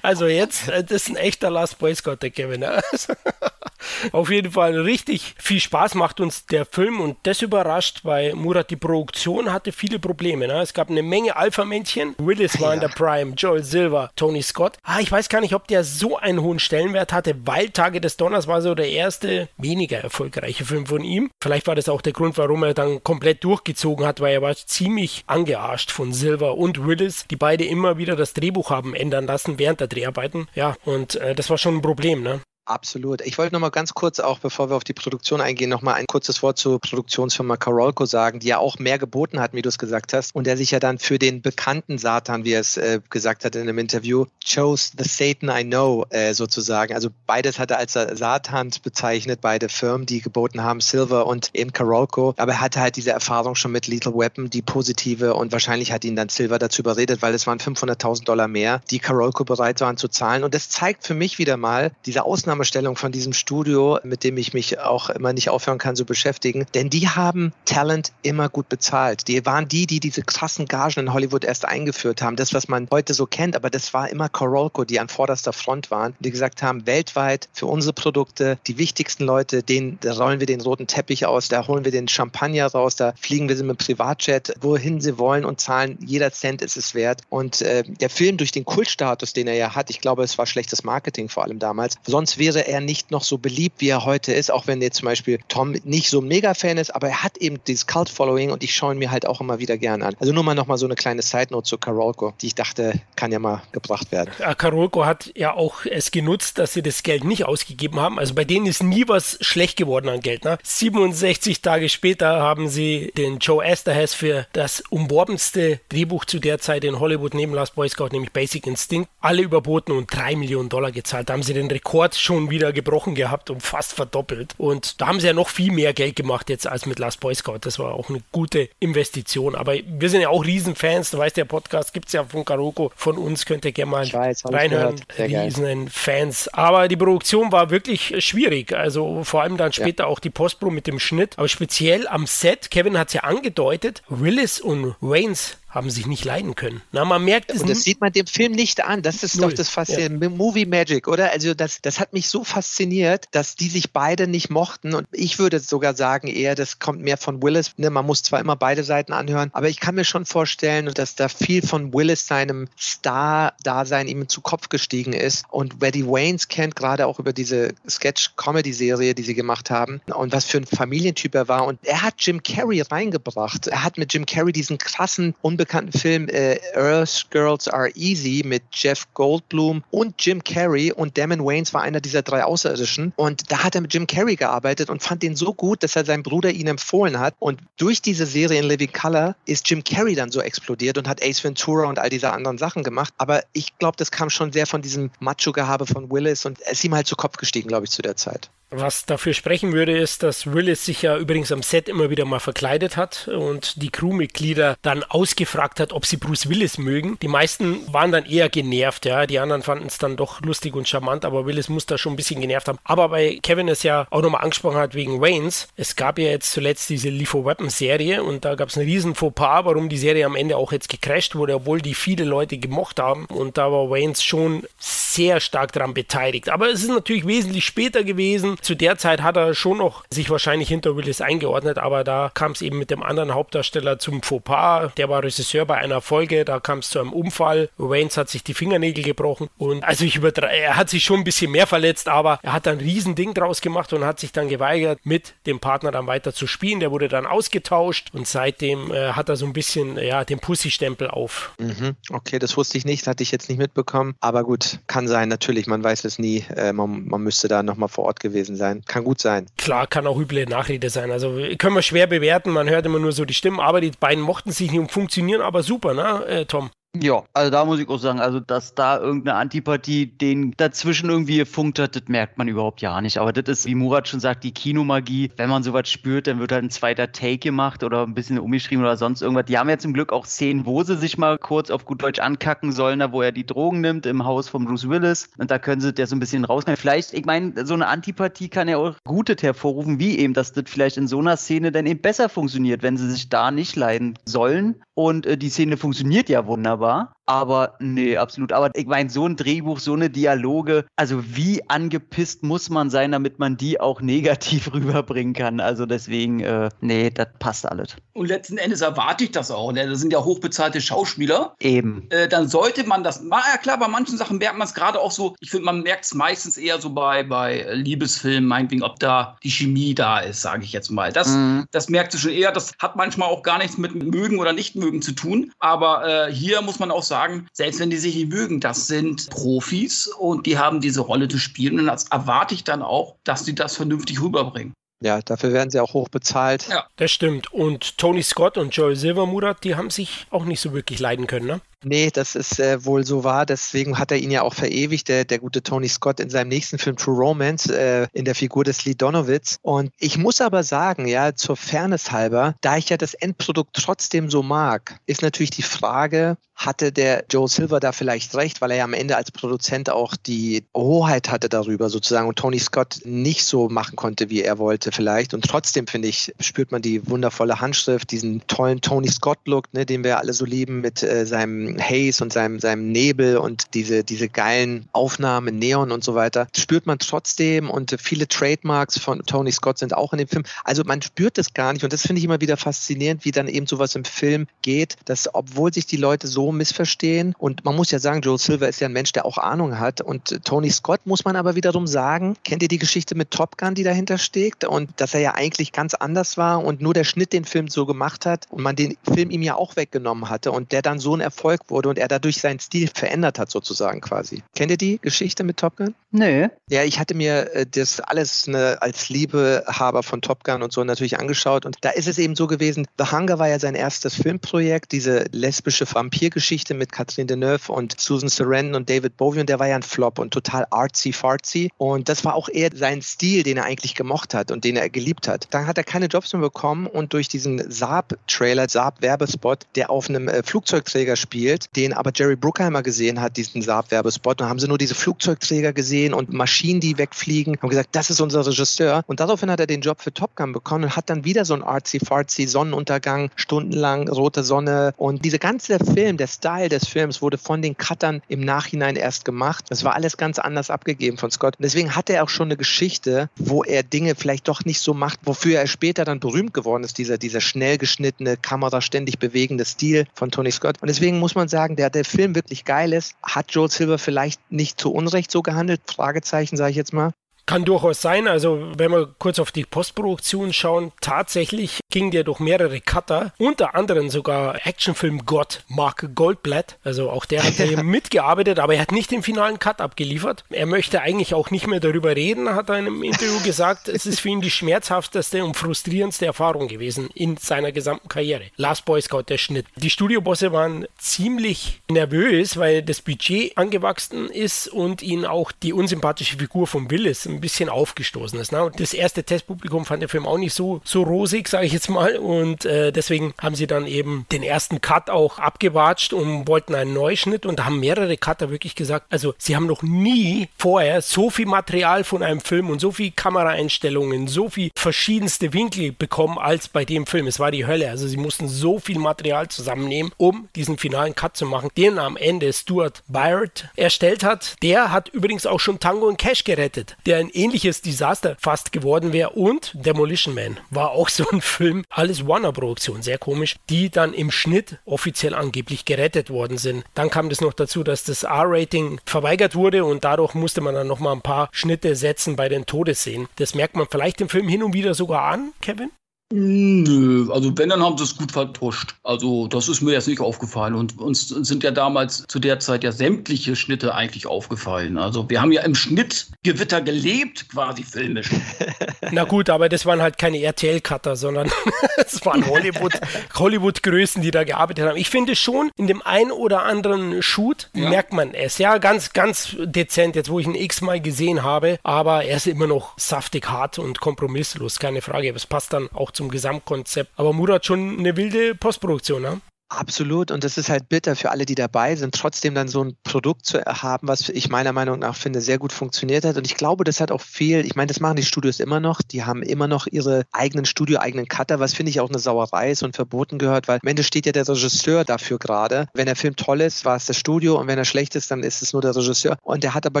Also jetzt, äh, das ist ein echter Last Boy Scout, der Kevin. ne? Also, Auf jeden Fall richtig viel Spaß macht uns der Film und das überrascht, weil Murat die Produktion hatte viele Probleme. Ne? Es gab eine Menge Alpha-Männchen. Willis war in der Prime, Joel Silver, Tony Scott. Ah, ich weiß gar nicht, ob der so einen hohen Stellenwert hatte, weil Tage des Donners war so der erste weniger erfolgreiche Film von ihm. Vielleicht war das auch der Grund, warum er dann komplett durchgezogen hat, weil er war ziemlich angearscht von Silver und Willis, die beide immer wieder das Drehbuch haben ändern lassen während der Dreharbeiten. Ja, und äh, das war schon ein Problem, ne? Absolut. Ich wollte noch mal ganz kurz auch, bevor wir auf die Produktion eingehen, noch mal ein kurzes Wort zur Produktionsfirma Carolco sagen, die ja auch mehr geboten hat, wie du es gesagt hast, und der sich ja dann für den bekannten Satan, wie er es äh, gesagt hat in einem Interview, chose the Satan I know äh, sozusagen. Also beides hat er als Satan bezeichnet, beide Firmen, die geboten haben, Silver und eben Carolco. Aber er hatte halt diese Erfahrung schon mit Lethal Weapon, die positive, und wahrscheinlich hat ihn dann Silver dazu überredet, weil es waren 500.000 Dollar mehr, die Carolco bereit waren zu zahlen. Und das zeigt für mich wieder mal diese Ausnahme Aufnahmestellung von diesem Studio, mit dem ich mich auch immer nicht aufhören kann zu beschäftigen. Denn die haben Talent immer gut bezahlt. Die waren die, die diese krassen Gagen in Hollywood erst eingeführt haben. Das, was man heute so kennt, aber das war immer Corolco, die an vorderster Front waren, die gesagt haben, weltweit für unsere Produkte die wichtigsten Leute, denen da rollen wir den roten Teppich aus, da holen wir den Champagner raus, da fliegen wir sie mit Privatjet, wohin sie wollen und zahlen jeder Cent ist es wert. Und äh, der Film durch den Kultstatus, den er ja hat, ich glaube, es war schlechtes Marketing vor allem damals. Sonst wäre wäre er nicht noch so beliebt, wie er heute ist, auch wenn jetzt zum Beispiel Tom nicht so ein Mega-Fan ist, aber er hat eben dieses Cult-Following und ich schaue ihn mir halt auch immer wieder gern an. Also nur mal noch mal so eine kleine Side-Note zu Carolco, die ich dachte, kann ja mal gebracht werden. Ja, Carolco hat ja auch es genutzt, dass sie das Geld nicht ausgegeben haben. Also bei denen ist nie was schlecht geworden an Geld. Ne? 67 Tage später haben sie den Joe Esterhaz für das umworbenste Drehbuch zu der Zeit in Hollywood neben Last Boy Scout, nämlich Basic Instinct, alle überboten und drei Millionen Dollar gezahlt. Da haben sie den Rekord schon schon wieder gebrochen gehabt und fast verdoppelt. Und da haben sie ja noch viel mehr Geld gemacht jetzt als mit Last Boy Scout. Das war auch eine gute Investition. Aber wir sind ja auch Riesenfans. Du weißt, der Podcast gibt es ja von Karoko. Von uns könnt ihr gerne mal weiß, reinhören. Riesenfans. Aber die Produktion war wirklich schwierig. Also vor allem dann später ja. auch die Postpro mit dem Schnitt. Aber speziell am Set, Kevin hat es ja angedeutet, Willis und Waynes haben sich nicht leiden können. Na, man merkt es. Und das sieht man dem Film nicht an. Das ist Null. doch das Faszinierende. Ja. Movie Magic, oder? Also das, das hat mich so fasziniert, dass die sich beide nicht mochten. Und ich würde sogar sagen, eher, das kommt mehr von Willis. Ne, man muss zwar immer beide Seiten anhören, aber ich kann mir schon vorstellen, dass da viel von Willis seinem Star-Dasein ihm zu Kopf gestiegen ist. Und wer die Waynes kennt, gerade auch über diese Sketch-Comedy-Serie, die sie gemacht haben, und was für ein Familientyp er war. Und er hat Jim Carrey reingebracht. Er hat mit Jim Carrey diesen krassen, unbekannten Film äh, Earth Girls Are Easy mit Jeff Goldblum und Jim Carrey und Damon Waynes war einer dieser drei Außerirdischen. Und da hat er mit Jim Carrey gearbeitet und fand den so gut, dass er seinem Bruder ihn empfohlen hat. Und durch diese Serie in Living Color ist Jim Carrey dann so explodiert und hat Ace Ventura und all diese anderen Sachen gemacht, aber ich glaube, das kam schon sehr von diesem Macho-Gehabe von Willis und es ist ihm halt zu Kopf gestiegen, glaube ich, zu der Zeit. Was dafür sprechen würde, ist, dass Willis sich ja übrigens am Set immer wieder mal verkleidet hat und die Crewmitglieder dann ausgefragt hat, ob sie Bruce Willis mögen. Die meisten waren dann eher genervt, ja. Die anderen fanden es dann doch lustig und charmant, aber Willis muss da schon ein bisschen genervt haben. Aber bei Kevin es ja auch nochmal angesprochen hat wegen Waynes, es gab ja jetzt zuletzt diese Lethal Weapon Serie und da gab es einen riesen Fauxpas, warum die Serie am Ende auch jetzt gecrashed wurde, obwohl die viele Leute gemocht haben und da war Waynes schon sehr stark daran beteiligt. Aber es ist natürlich wesentlich später gewesen zu der Zeit hat er schon noch sich wahrscheinlich hinter Willis eingeordnet, aber da kam es eben mit dem anderen Hauptdarsteller zum Fauxpas. Der war Regisseur bei einer Folge, da kam es zu einem Unfall. Waynes hat sich die Fingernägel gebrochen und also ich übertreibe, er hat sich schon ein bisschen mehr verletzt, aber er hat ein Riesending draus gemacht und hat sich dann geweigert, mit dem Partner dann weiter zu spielen. Der wurde dann ausgetauscht und seitdem äh, hat er so ein bisschen ja, den Pussy-Stempel auf. Mhm. Okay, das wusste ich nicht, hatte ich jetzt nicht mitbekommen, aber gut, kann sein, natürlich, man weiß es nie. Äh, man, man müsste da nochmal vor Ort gewesen sein. Kann gut sein. Klar, kann auch üble Nachrede sein. Also können wir schwer bewerten. Man hört immer nur so die Stimmen, aber die beiden mochten sich nicht und funktionieren aber super, ne, äh, Tom? Ja, also da muss ich auch sagen, also dass da irgendeine Antipathie den dazwischen irgendwie gefunkt hat, das merkt man überhaupt ja nicht. Aber das ist, wie Murat schon sagt, die Kinomagie. Wenn man sowas spürt, dann wird halt ein zweiter Take gemacht oder ein bisschen umgeschrieben oder sonst irgendwas. Die haben ja zum Glück auch Szenen, wo sie sich mal kurz auf gut Deutsch ankacken sollen, da wo er die Drogen nimmt im Haus von Bruce Willis. Und da können sie der so ein bisschen rausnehmen. Vielleicht, ich meine, so eine Antipathie kann ja auch Gutes hervorrufen, wie eben, dass das vielleicht in so einer Szene dann eben besser funktioniert, wenn sie sich da nicht leiden sollen. Und äh, die Szene funktioniert ja wunderbar war. Aber nee, absolut. Aber ich meine, so ein Drehbuch, so eine Dialoge, also wie angepisst muss man sein, damit man die auch negativ rüberbringen kann. Also deswegen, äh, nee, das passt alles. Und letzten Endes erwarte ich das auch. Ne? Das sind ja hochbezahlte Schauspieler. Eben. Äh, dann sollte man das. Na ja, klar, bei manchen Sachen merkt man es gerade auch so. Ich finde, man merkt es meistens eher so bei, bei Liebesfilmen, meinetwegen, ob da die Chemie da ist, sage ich jetzt mal. Das, mhm. das merkt du schon eher. Das hat manchmal auch gar nichts mit mögen oder nicht mögen zu tun. Aber äh, hier muss man auch sagen, selbst wenn die sich nicht mögen, das sind Profis und die haben diese Rolle zu spielen. Und das erwarte ich dann auch, dass sie das vernünftig rüberbringen. Ja, dafür werden sie auch hoch bezahlt. Ja, das stimmt. Und Tony Scott und Joel Silvermurat, die haben sich auch nicht so wirklich leiden können, ne? Nee, das ist äh, wohl so wahr. Deswegen hat er ihn ja auch verewigt, der, der gute Tony Scott, in seinem nächsten Film True Romance, äh, in der Figur des Lee Donowitz. Und ich muss aber sagen, ja, zur Fairness halber, da ich ja das Endprodukt trotzdem so mag, ist natürlich die Frage, hatte der Joe Silver da vielleicht recht, weil er ja am Ende als Produzent auch die Hoheit hatte darüber sozusagen und Tony Scott nicht so machen konnte, wie er wollte vielleicht. Und trotzdem, finde ich, spürt man die wundervolle Handschrift, diesen tollen Tony Scott-Look, ne, den wir alle so lieben mit äh, seinem Haze und seinem, seinem Nebel und diese, diese geilen Aufnahmen, Neon und so weiter, spürt man trotzdem und viele Trademarks von Tony Scott sind auch in dem Film. Also man spürt das gar nicht und das finde ich immer wieder faszinierend, wie dann eben sowas im Film geht, dass obwohl sich die Leute so missverstehen und man muss ja sagen, Joel Silver ist ja ein Mensch, der auch Ahnung hat und Tony Scott muss man aber wiederum sagen, kennt ihr die Geschichte mit Top Gun, die dahinter steckt und dass er ja eigentlich ganz anders war und nur der Schnitt den Film so gemacht hat und man den Film ihm ja auch weggenommen hatte und der dann so ein Erfolg Erfolg wurde und er dadurch seinen Stil verändert hat, sozusagen quasi. Kennt ihr die Geschichte mit Top Gun? Nö. Ja, ich hatte mir äh, das alles ne, als Liebehaber von Top Gun und so natürlich angeschaut und da ist es eben so gewesen, The Hunger war ja sein erstes Filmprojekt, diese lesbische Vampirgeschichte mit Catherine Deneuve und Susan Sarandon und David Bowie und der war ja ein Flop und total artsy-fartsy und das war auch eher sein Stil, den er eigentlich gemocht hat und den er geliebt hat. Dann hat er keine Jobs mehr bekommen und durch diesen Saab-Trailer, Saab-Werbespot, der auf einem äh, Flugzeugträger spielt, gespielt, den aber Jerry Bruckheimer gesehen hat, diesen Saab-Werbespot. Und haben sie nur diese Flugzeugträger gesehen und Maschinen, die wegfliegen. Haben gesagt, das ist unser Regisseur. Und daraufhin hat er den Job für Top Gun bekommen und hat dann wieder so ein artsy-fartsy Sonnenuntergang, stundenlang rote Sonne. Und dieser ganze Film, der Style des Films wurde von den Cuttern im Nachhinein erst gemacht. Das war alles ganz anders abgegeben von Scott. Und deswegen hat er auch schon eine Geschichte, wo er Dinge vielleicht doch nicht so macht, wofür er später dann berühmt geworden ist, dieser, dieser schnell geschnittene, Kamera ständig bewegende Stil von Tony Scott. Und deswegen muss man man sagen, der, der Film wirklich geil ist. Hat Joel Silver vielleicht nicht zu Unrecht so gehandelt? Fragezeichen, sage ich jetzt mal. Kann durchaus sein. Also, wenn wir kurz auf die Postproduktion schauen, tatsächlich ging der durch mehrere Cutter, unter anderem sogar Actionfilm-Gott Mark Goldblatt. Also, auch der hat hier mitgearbeitet, aber er hat nicht den finalen Cut abgeliefert. Er möchte eigentlich auch nicht mehr darüber reden, hat er in einem Interview gesagt. es ist für ihn die schmerzhafteste und frustrierendste Erfahrung gewesen in seiner gesamten Karriere. Last Boy Scout, der Schnitt. Die Studiobosse waren ziemlich nervös, weil das Budget angewachsen ist und ihnen auch die unsympathische Figur von Willis ein bisschen aufgestoßen ist. Ne? Und das erste Testpublikum fand der Film auch nicht so, so rosig, sage ich jetzt mal. Und äh, deswegen haben sie dann eben den ersten Cut auch abgewatscht und wollten einen Neuschnitt. Und da haben mehrere Cutter wirklich gesagt, also sie haben noch nie vorher so viel Material von einem Film und so viel Kameraeinstellungen, so viel verschiedenste Winkel bekommen als bei dem Film. Es war die Hölle. Also sie mussten so viel Material zusammennehmen, um diesen finalen Cut zu machen, den am Ende Stuart Byard erstellt hat. Der hat übrigens auch schon Tango und Cash gerettet, der in ein ähnliches Desaster fast geworden wäre. Und Demolition Man war auch so ein Film, alles Warner-Produktion, sehr komisch, die dann im Schnitt offiziell angeblich gerettet worden sind. Dann kam das noch dazu, dass das R-Rating verweigert wurde und dadurch musste man dann nochmal ein paar Schnitte setzen bei den Todesszenen. Das merkt man vielleicht im Film hin und wieder sogar an, Kevin? Nö, also wenn, dann haben sie es gut vertuscht. Also das ist mir jetzt nicht aufgefallen. Und uns sind ja damals zu der Zeit ja sämtliche Schnitte eigentlich aufgefallen. Also wir haben ja im Schnittgewitter gelebt, quasi filmisch. Na gut, aber das waren halt keine RTL-Cutter, sondern es waren Hollywood, Hollywood-Größen, die da gearbeitet haben. Ich finde schon, in dem einen oder anderen Shoot ja. merkt man es. Ja, ganz, ganz dezent, jetzt wo ich ihn x-mal gesehen habe, aber er ist immer noch saftig hart und kompromisslos, keine Frage. Es passt dann auch zum Gesamtkonzept. Aber Murat schon eine wilde Postproduktion, ne? Absolut. Und das ist halt bitter für alle, die dabei sind, trotzdem dann so ein Produkt zu haben, was ich meiner Meinung nach finde, sehr gut funktioniert hat. Und ich glaube, das hat auch viel, ich meine, das machen die Studios immer noch. Die haben immer noch ihre eigenen Studio, eigenen Cutter, was finde ich auch eine Sauerei ist und verboten gehört, weil am Ende steht ja der Regisseur dafür gerade. Wenn der Film toll ist, war es das Studio und wenn er schlecht ist, dann ist es nur der Regisseur. Und der hat aber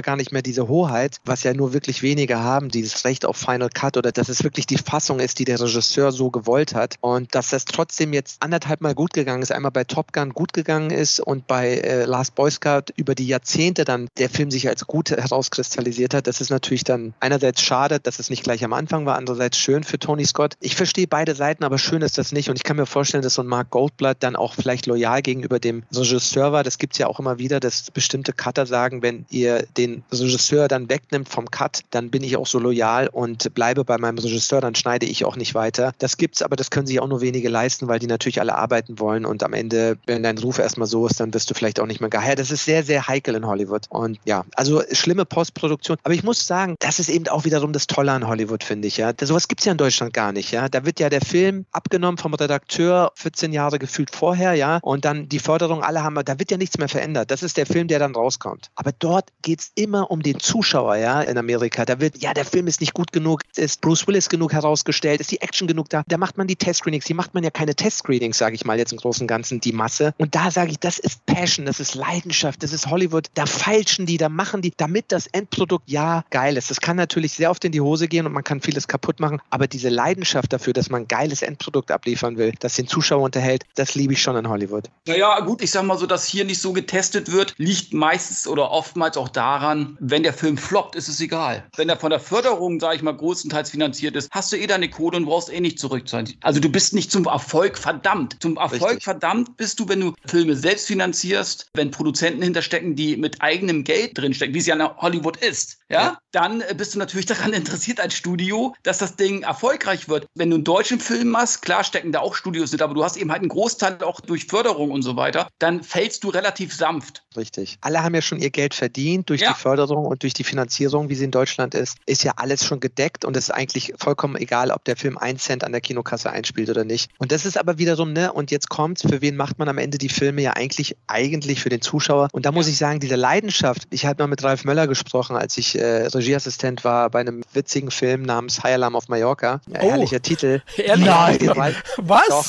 gar nicht mehr diese Hoheit, was ja nur wirklich wenige haben, dieses Recht auf Final Cut oder dass es wirklich die Fassung ist, die der Regisseur so gewollt hat. Und dass das trotzdem jetzt anderthalb Mal gut gegangen ist, einmal bei Top Gun gut gegangen ist und bei äh, Last Boy Scout über die Jahrzehnte dann der Film sich als gut herauskristallisiert hat, das ist natürlich dann einerseits schade, dass es nicht gleich am Anfang war, andererseits schön für Tony Scott. Ich verstehe beide Seiten, aber schön ist das nicht und ich kann mir vorstellen, dass so ein Mark Goldblatt dann auch vielleicht loyal gegenüber dem Regisseur war. Das gibt es ja auch immer wieder, dass bestimmte Cutter sagen, wenn ihr den Regisseur dann wegnimmt vom Cut, dann bin ich auch so loyal und bleibe bei meinem Regisseur, dann schneide ich auch nicht weiter. Das gibt's, aber das können sich auch nur wenige leisten, weil die natürlich alle arbeiten wollen und am Ende, wenn dein Ruf erstmal so ist, dann wirst du vielleicht auch nicht mehr geil. Das ist sehr, sehr heikel in Hollywood. Und ja, also schlimme Postproduktion. Aber ich muss sagen, das ist eben auch wiederum das Tolle an Hollywood, finde ich. Ja, sowas gibt es ja in Deutschland gar nicht. Ja, da wird ja der Film abgenommen vom Redakteur 14 Jahre gefühlt vorher, ja, und dann die Förderung, alle haben, da wird ja nichts mehr verändert. Das ist der Film, der dann rauskommt. Aber dort geht es immer um den Zuschauer, ja, in Amerika. Da wird, ja, der Film ist nicht gut genug, ist Bruce Willis genug herausgestellt, ist die Action genug da. Da macht man die Test-Screenings. Hier macht man ja keine Test-Screenings, sage ich mal jetzt im Großen und Ganzen, die Masse. Und da sage ich, das ist Passion, das ist Leidenschaft, das ist Hollywood. Da feilschen die, da machen die, damit das Endprodukt ja geil ist. Das kann natürlich sehr oft in die Hose gehen und man kann vieles kaputt machen, aber diese Leidenschaft dafür, dass man ein geiles Endprodukt abliefern will, das den Zuschauer unterhält, das liebe ich schon in Hollywood. Naja, gut, ich sag mal so, dass hier nicht so getestet wird, liegt meistens oder oftmals auch daran, wenn der Film floppt, ist es egal. Wenn er von der Förderung, sage ich mal, größtenteils finanziert ist, hast du eh deine Kohle und brauchst eh nicht zurück sein. Also du bist nicht zum Erfolg verdammt. Zum Erfolg Richtig. verdammt bist du, wenn du Filme selbst finanzierst, wenn Produzenten hinterstecken, die mit eigenem Geld drinstecken, wie es ja in Hollywood ist. Ja? ja? Dann bist du natürlich daran interessiert als Studio, dass das Ding erfolgreich wird. Wenn du einen deutschen Film machst, klar stecken da auch Studios mit, aber du hast eben halt einen Großteil auch durch Förderung und so weiter, dann fällst du relativ sanft. Richtig. Alle haben ja schon ihr Geld verdient durch ja. die Förderung und durch die Finanzierung, wie sie in Deutschland ist. Ist ja alles schon gedeckt und es ist eigentlich vollkommen egal, ob der Film einen Cent an der Kinokasse einspielt oder nicht. Und das ist aber wiederum, ne, und jetzt kommt's, für wen macht man am Ende die Filme ja eigentlich, eigentlich für den Zuschauer. Und da muss ich sagen, diese Leidenschaft, ich habe mal mit Ralf Möller gesprochen, als ich äh, Regieassistent war bei einem witzigen Film namens High Alarm auf Mallorca. Oh. Herrlicher Titel. Ehrlich? Nein. Was? Doch.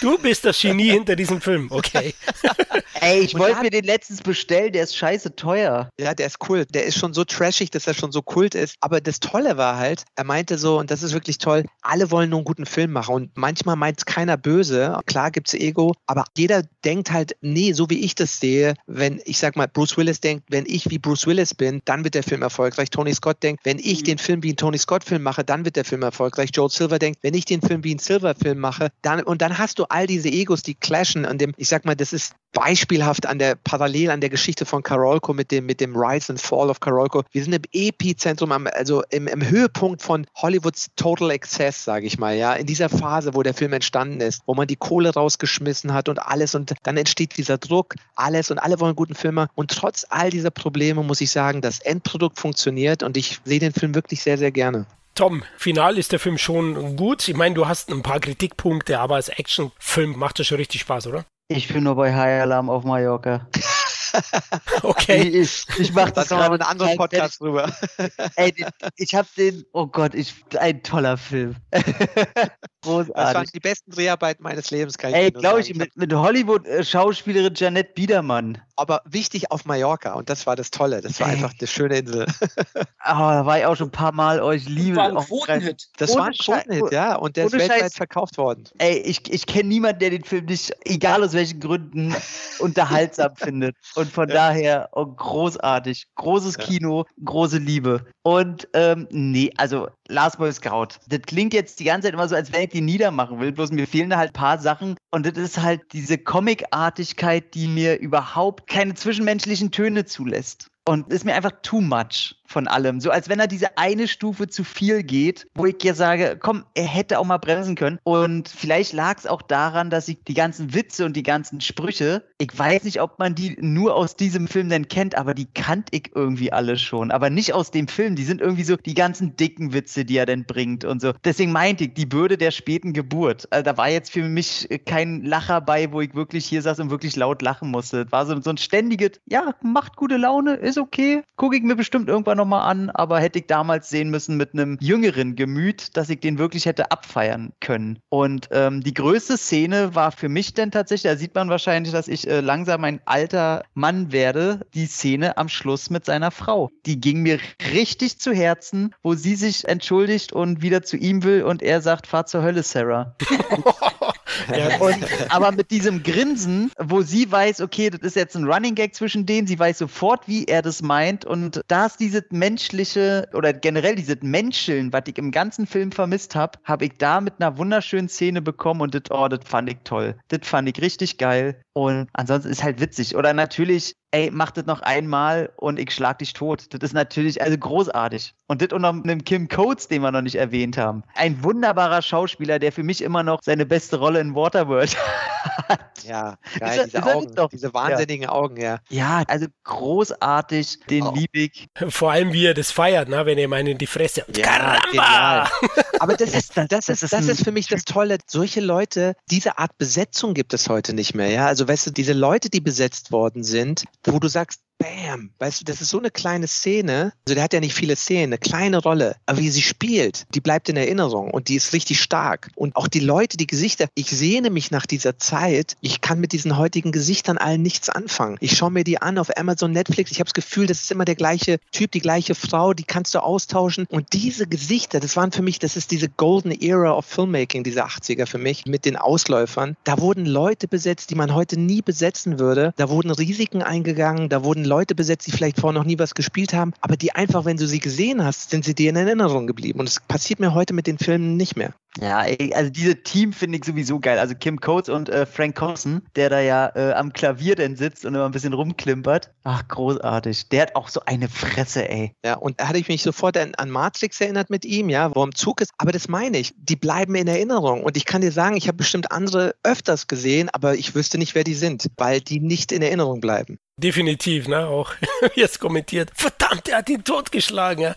Du bist das Genie hinter diesem Film, okay. Ey, ich wollte mir den letztens bestellen, der ist scheiße teuer. Ja, der ist cool. Der ist schon so trashig, dass er schon so kult ist. Aber das Tolle war halt, er meinte so, und das ist wirklich toll, alle wollen nur einen guten Film machen. Und manchmal meint es keiner böse. Klar gibt es Ego, aber jeder denkt halt, nee, so wie ich das sehe, wenn ich sag mal, Bruce Willis denkt, wenn ich wie Bruce Willis bin, dann wird der Film erfolgreich. Tony Scott denkt, wenn ich mhm. den Film wie ein Tony Scott-Film mache, dann wird der Film erfolgreich. Joe Silver denkt, wenn ich den Film wie ein Silver-Film mache, dann und dann hast du all diese Egos, die clashen an dem, ich sag mal, das ist beispielhaft an der parallel an der Geschichte von Karolko mit dem mit dem Rise and Fall of Karolko. Wir sind im Epizentrum, also im, im Höhepunkt von Hollywoods Total Excess, sage ich mal, ja, in dieser Phase, wo der Film entstanden ist, wo man die Kohle rausgeschmissen hat und alles und dann entsteht dieser Druck, alles und alle wollen guten Filme und trotz all dieser Probleme muss ich sagen, das Endprodukt funktioniert und ich sehe den Film wirklich sehr sehr gerne. Tom, final ist der Film schon gut. Ich meine, du hast ein paar Kritikpunkte, aber als Actionfilm macht das schon richtig Spaß, oder? Ich bin nur bei High Alarm auf Mallorca. okay. Ich, ich mach das gerade einen anderen Podcast drüber. Ey, ich hab den, oh Gott, ich, ein toller Film. Großartig. Das waren die besten Dreharbeiten meines Lebens, kann ich Ey, glaube ich, mit, mit Hollywood-Schauspielerin Janette Biedermann. Aber wichtig auf Mallorca und das war das Tolle. Das war Ey. einfach eine schöne Insel. oh, da war ich auch schon ein paar Mal. Oh, ich liebe das war ein Quotenhit. Das war ein Quotenhit, ja. Und der ist weltweit Scheiß. verkauft worden. Ey, ich, ich kenne niemanden, der den Film nicht, egal aus welchen Gründen, unterhaltsam findet. Und von ja. daher oh, großartig. Großes ja. Kino, große Liebe. Und ähm, nee, also Last Boy Scout. Das klingt jetzt die ganze Zeit immer so, als wenn ich die niedermachen will. Bloß mir fehlen da halt ein paar Sachen. Und das ist halt diese Comicartigkeit, die mir überhaupt keine zwischenmenschlichen Töne zulässt. Und ist mir einfach too much. Von allem. So als wenn er diese eine Stufe zu viel geht, wo ich ja sage, komm, er hätte auch mal bremsen können. Und vielleicht lag es auch daran, dass ich die ganzen Witze und die ganzen Sprüche, ich weiß nicht, ob man die nur aus diesem Film denn kennt, aber die kannte ich irgendwie alle schon. Aber nicht aus dem Film. Die sind irgendwie so die ganzen dicken Witze, die er denn bringt und so. Deswegen meinte ich, die Bürde der späten Geburt. Also da war jetzt für mich kein Lacher bei, wo ich wirklich hier saß und wirklich laut lachen musste. Das war so, so ein ständiges, ja, macht gute Laune, ist okay. Gucke ich mir bestimmt irgendwann nochmal an, aber hätte ich damals sehen müssen mit einem jüngeren Gemüt, dass ich den wirklich hätte abfeiern können. Und ähm, die größte Szene war für mich denn tatsächlich, da sieht man wahrscheinlich, dass ich äh, langsam ein alter Mann werde, die Szene am Schluss mit seiner Frau. Die ging mir richtig zu Herzen, wo sie sich entschuldigt und wieder zu ihm will und er sagt, fahr zur Hölle, Sarah. Ja. Und, aber mit diesem Grinsen, wo sie weiß, okay, das ist jetzt ein Running Gag zwischen denen, sie weiß sofort, wie er das meint. Und da ist dieses menschliche oder generell dieses Menscheln, was ich im ganzen Film vermisst habe, habe ich da mit einer wunderschönen Szene bekommen und das, oh, das fand ich toll. Das fand ich richtig geil. Und ansonsten ist halt witzig. Oder natürlich ey, mach das noch einmal und ich schlag dich tot. Das ist natürlich also großartig. Und das unter einem Kim Coates, den wir noch nicht erwähnt haben. Ein wunderbarer Schauspieler, der für mich immer noch seine beste Rolle in Waterworld hat. Ja, geil, diese Augen, diese wahnsinnigen ja. Augen, ja. Ja, also großartig, den oh. liebe ich. Vor allem, wie er das feiert, ne? wenn er meinen in die Fresse. Ja, genial. Aber das ist, das, das, ist, das, ist, das ist für mich das Tolle. Solche Leute, diese Art Besetzung gibt es heute nicht mehr. Ja, also weißt du, diese Leute, die besetzt worden sind, wo du sagst, Bam. Weißt du, das ist so eine kleine Szene. Also der hat ja nicht viele Szenen, eine kleine Rolle. Aber wie sie spielt, die bleibt in Erinnerung und die ist richtig stark. Und auch die Leute, die Gesichter. Ich sehne mich nach dieser Zeit. Ich kann mit diesen heutigen Gesichtern allen nichts anfangen. Ich schaue mir die an auf Amazon, Netflix. Ich habe das Gefühl, das ist immer der gleiche Typ, die gleiche Frau. Die kannst du austauschen. Und diese Gesichter, das waren für mich, das ist diese Golden Era of Filmmaking, diese 80er für mich, mit den Ausläufern. Da wurden Leute besetzt, die man heute nie besetzen würde. Da wurden Risiken eingegangen. Da wurden Leute besetzt, die vielleicht vorher noch nie was gespielt haben, aber die einfach, wenn du sie gesehen hast, sind sie dir in Erinnerung geblieben. Und das passiert mir heute mit den Filmen nicht mehr. Ja, also diese Team finde ich sowieso geil. Also Kim Coates und äh, Frank Cosson, der da ja äh, am Klavier denn sitzt und immer ein bisschen rumklimpert. Ach, großartig. Der hat auch so eine Fresse, ey. Ja, und da hatte ich mich sofort an, an Matrix erinnert mit ihm, ja, wo im Zug ist. Aber das meine ich, die bleiben in Erinnerung. Und ich kann dir sagen, ich habe bestimmt andere öfters gesehen, aber ich wüsste nicht, wer die sind, weil die nicht in Erinnerung bleiben. Definitiv, ne? Auch jetzt kommentiert, verdammt, er hat ihn totgeschlagen. Ja?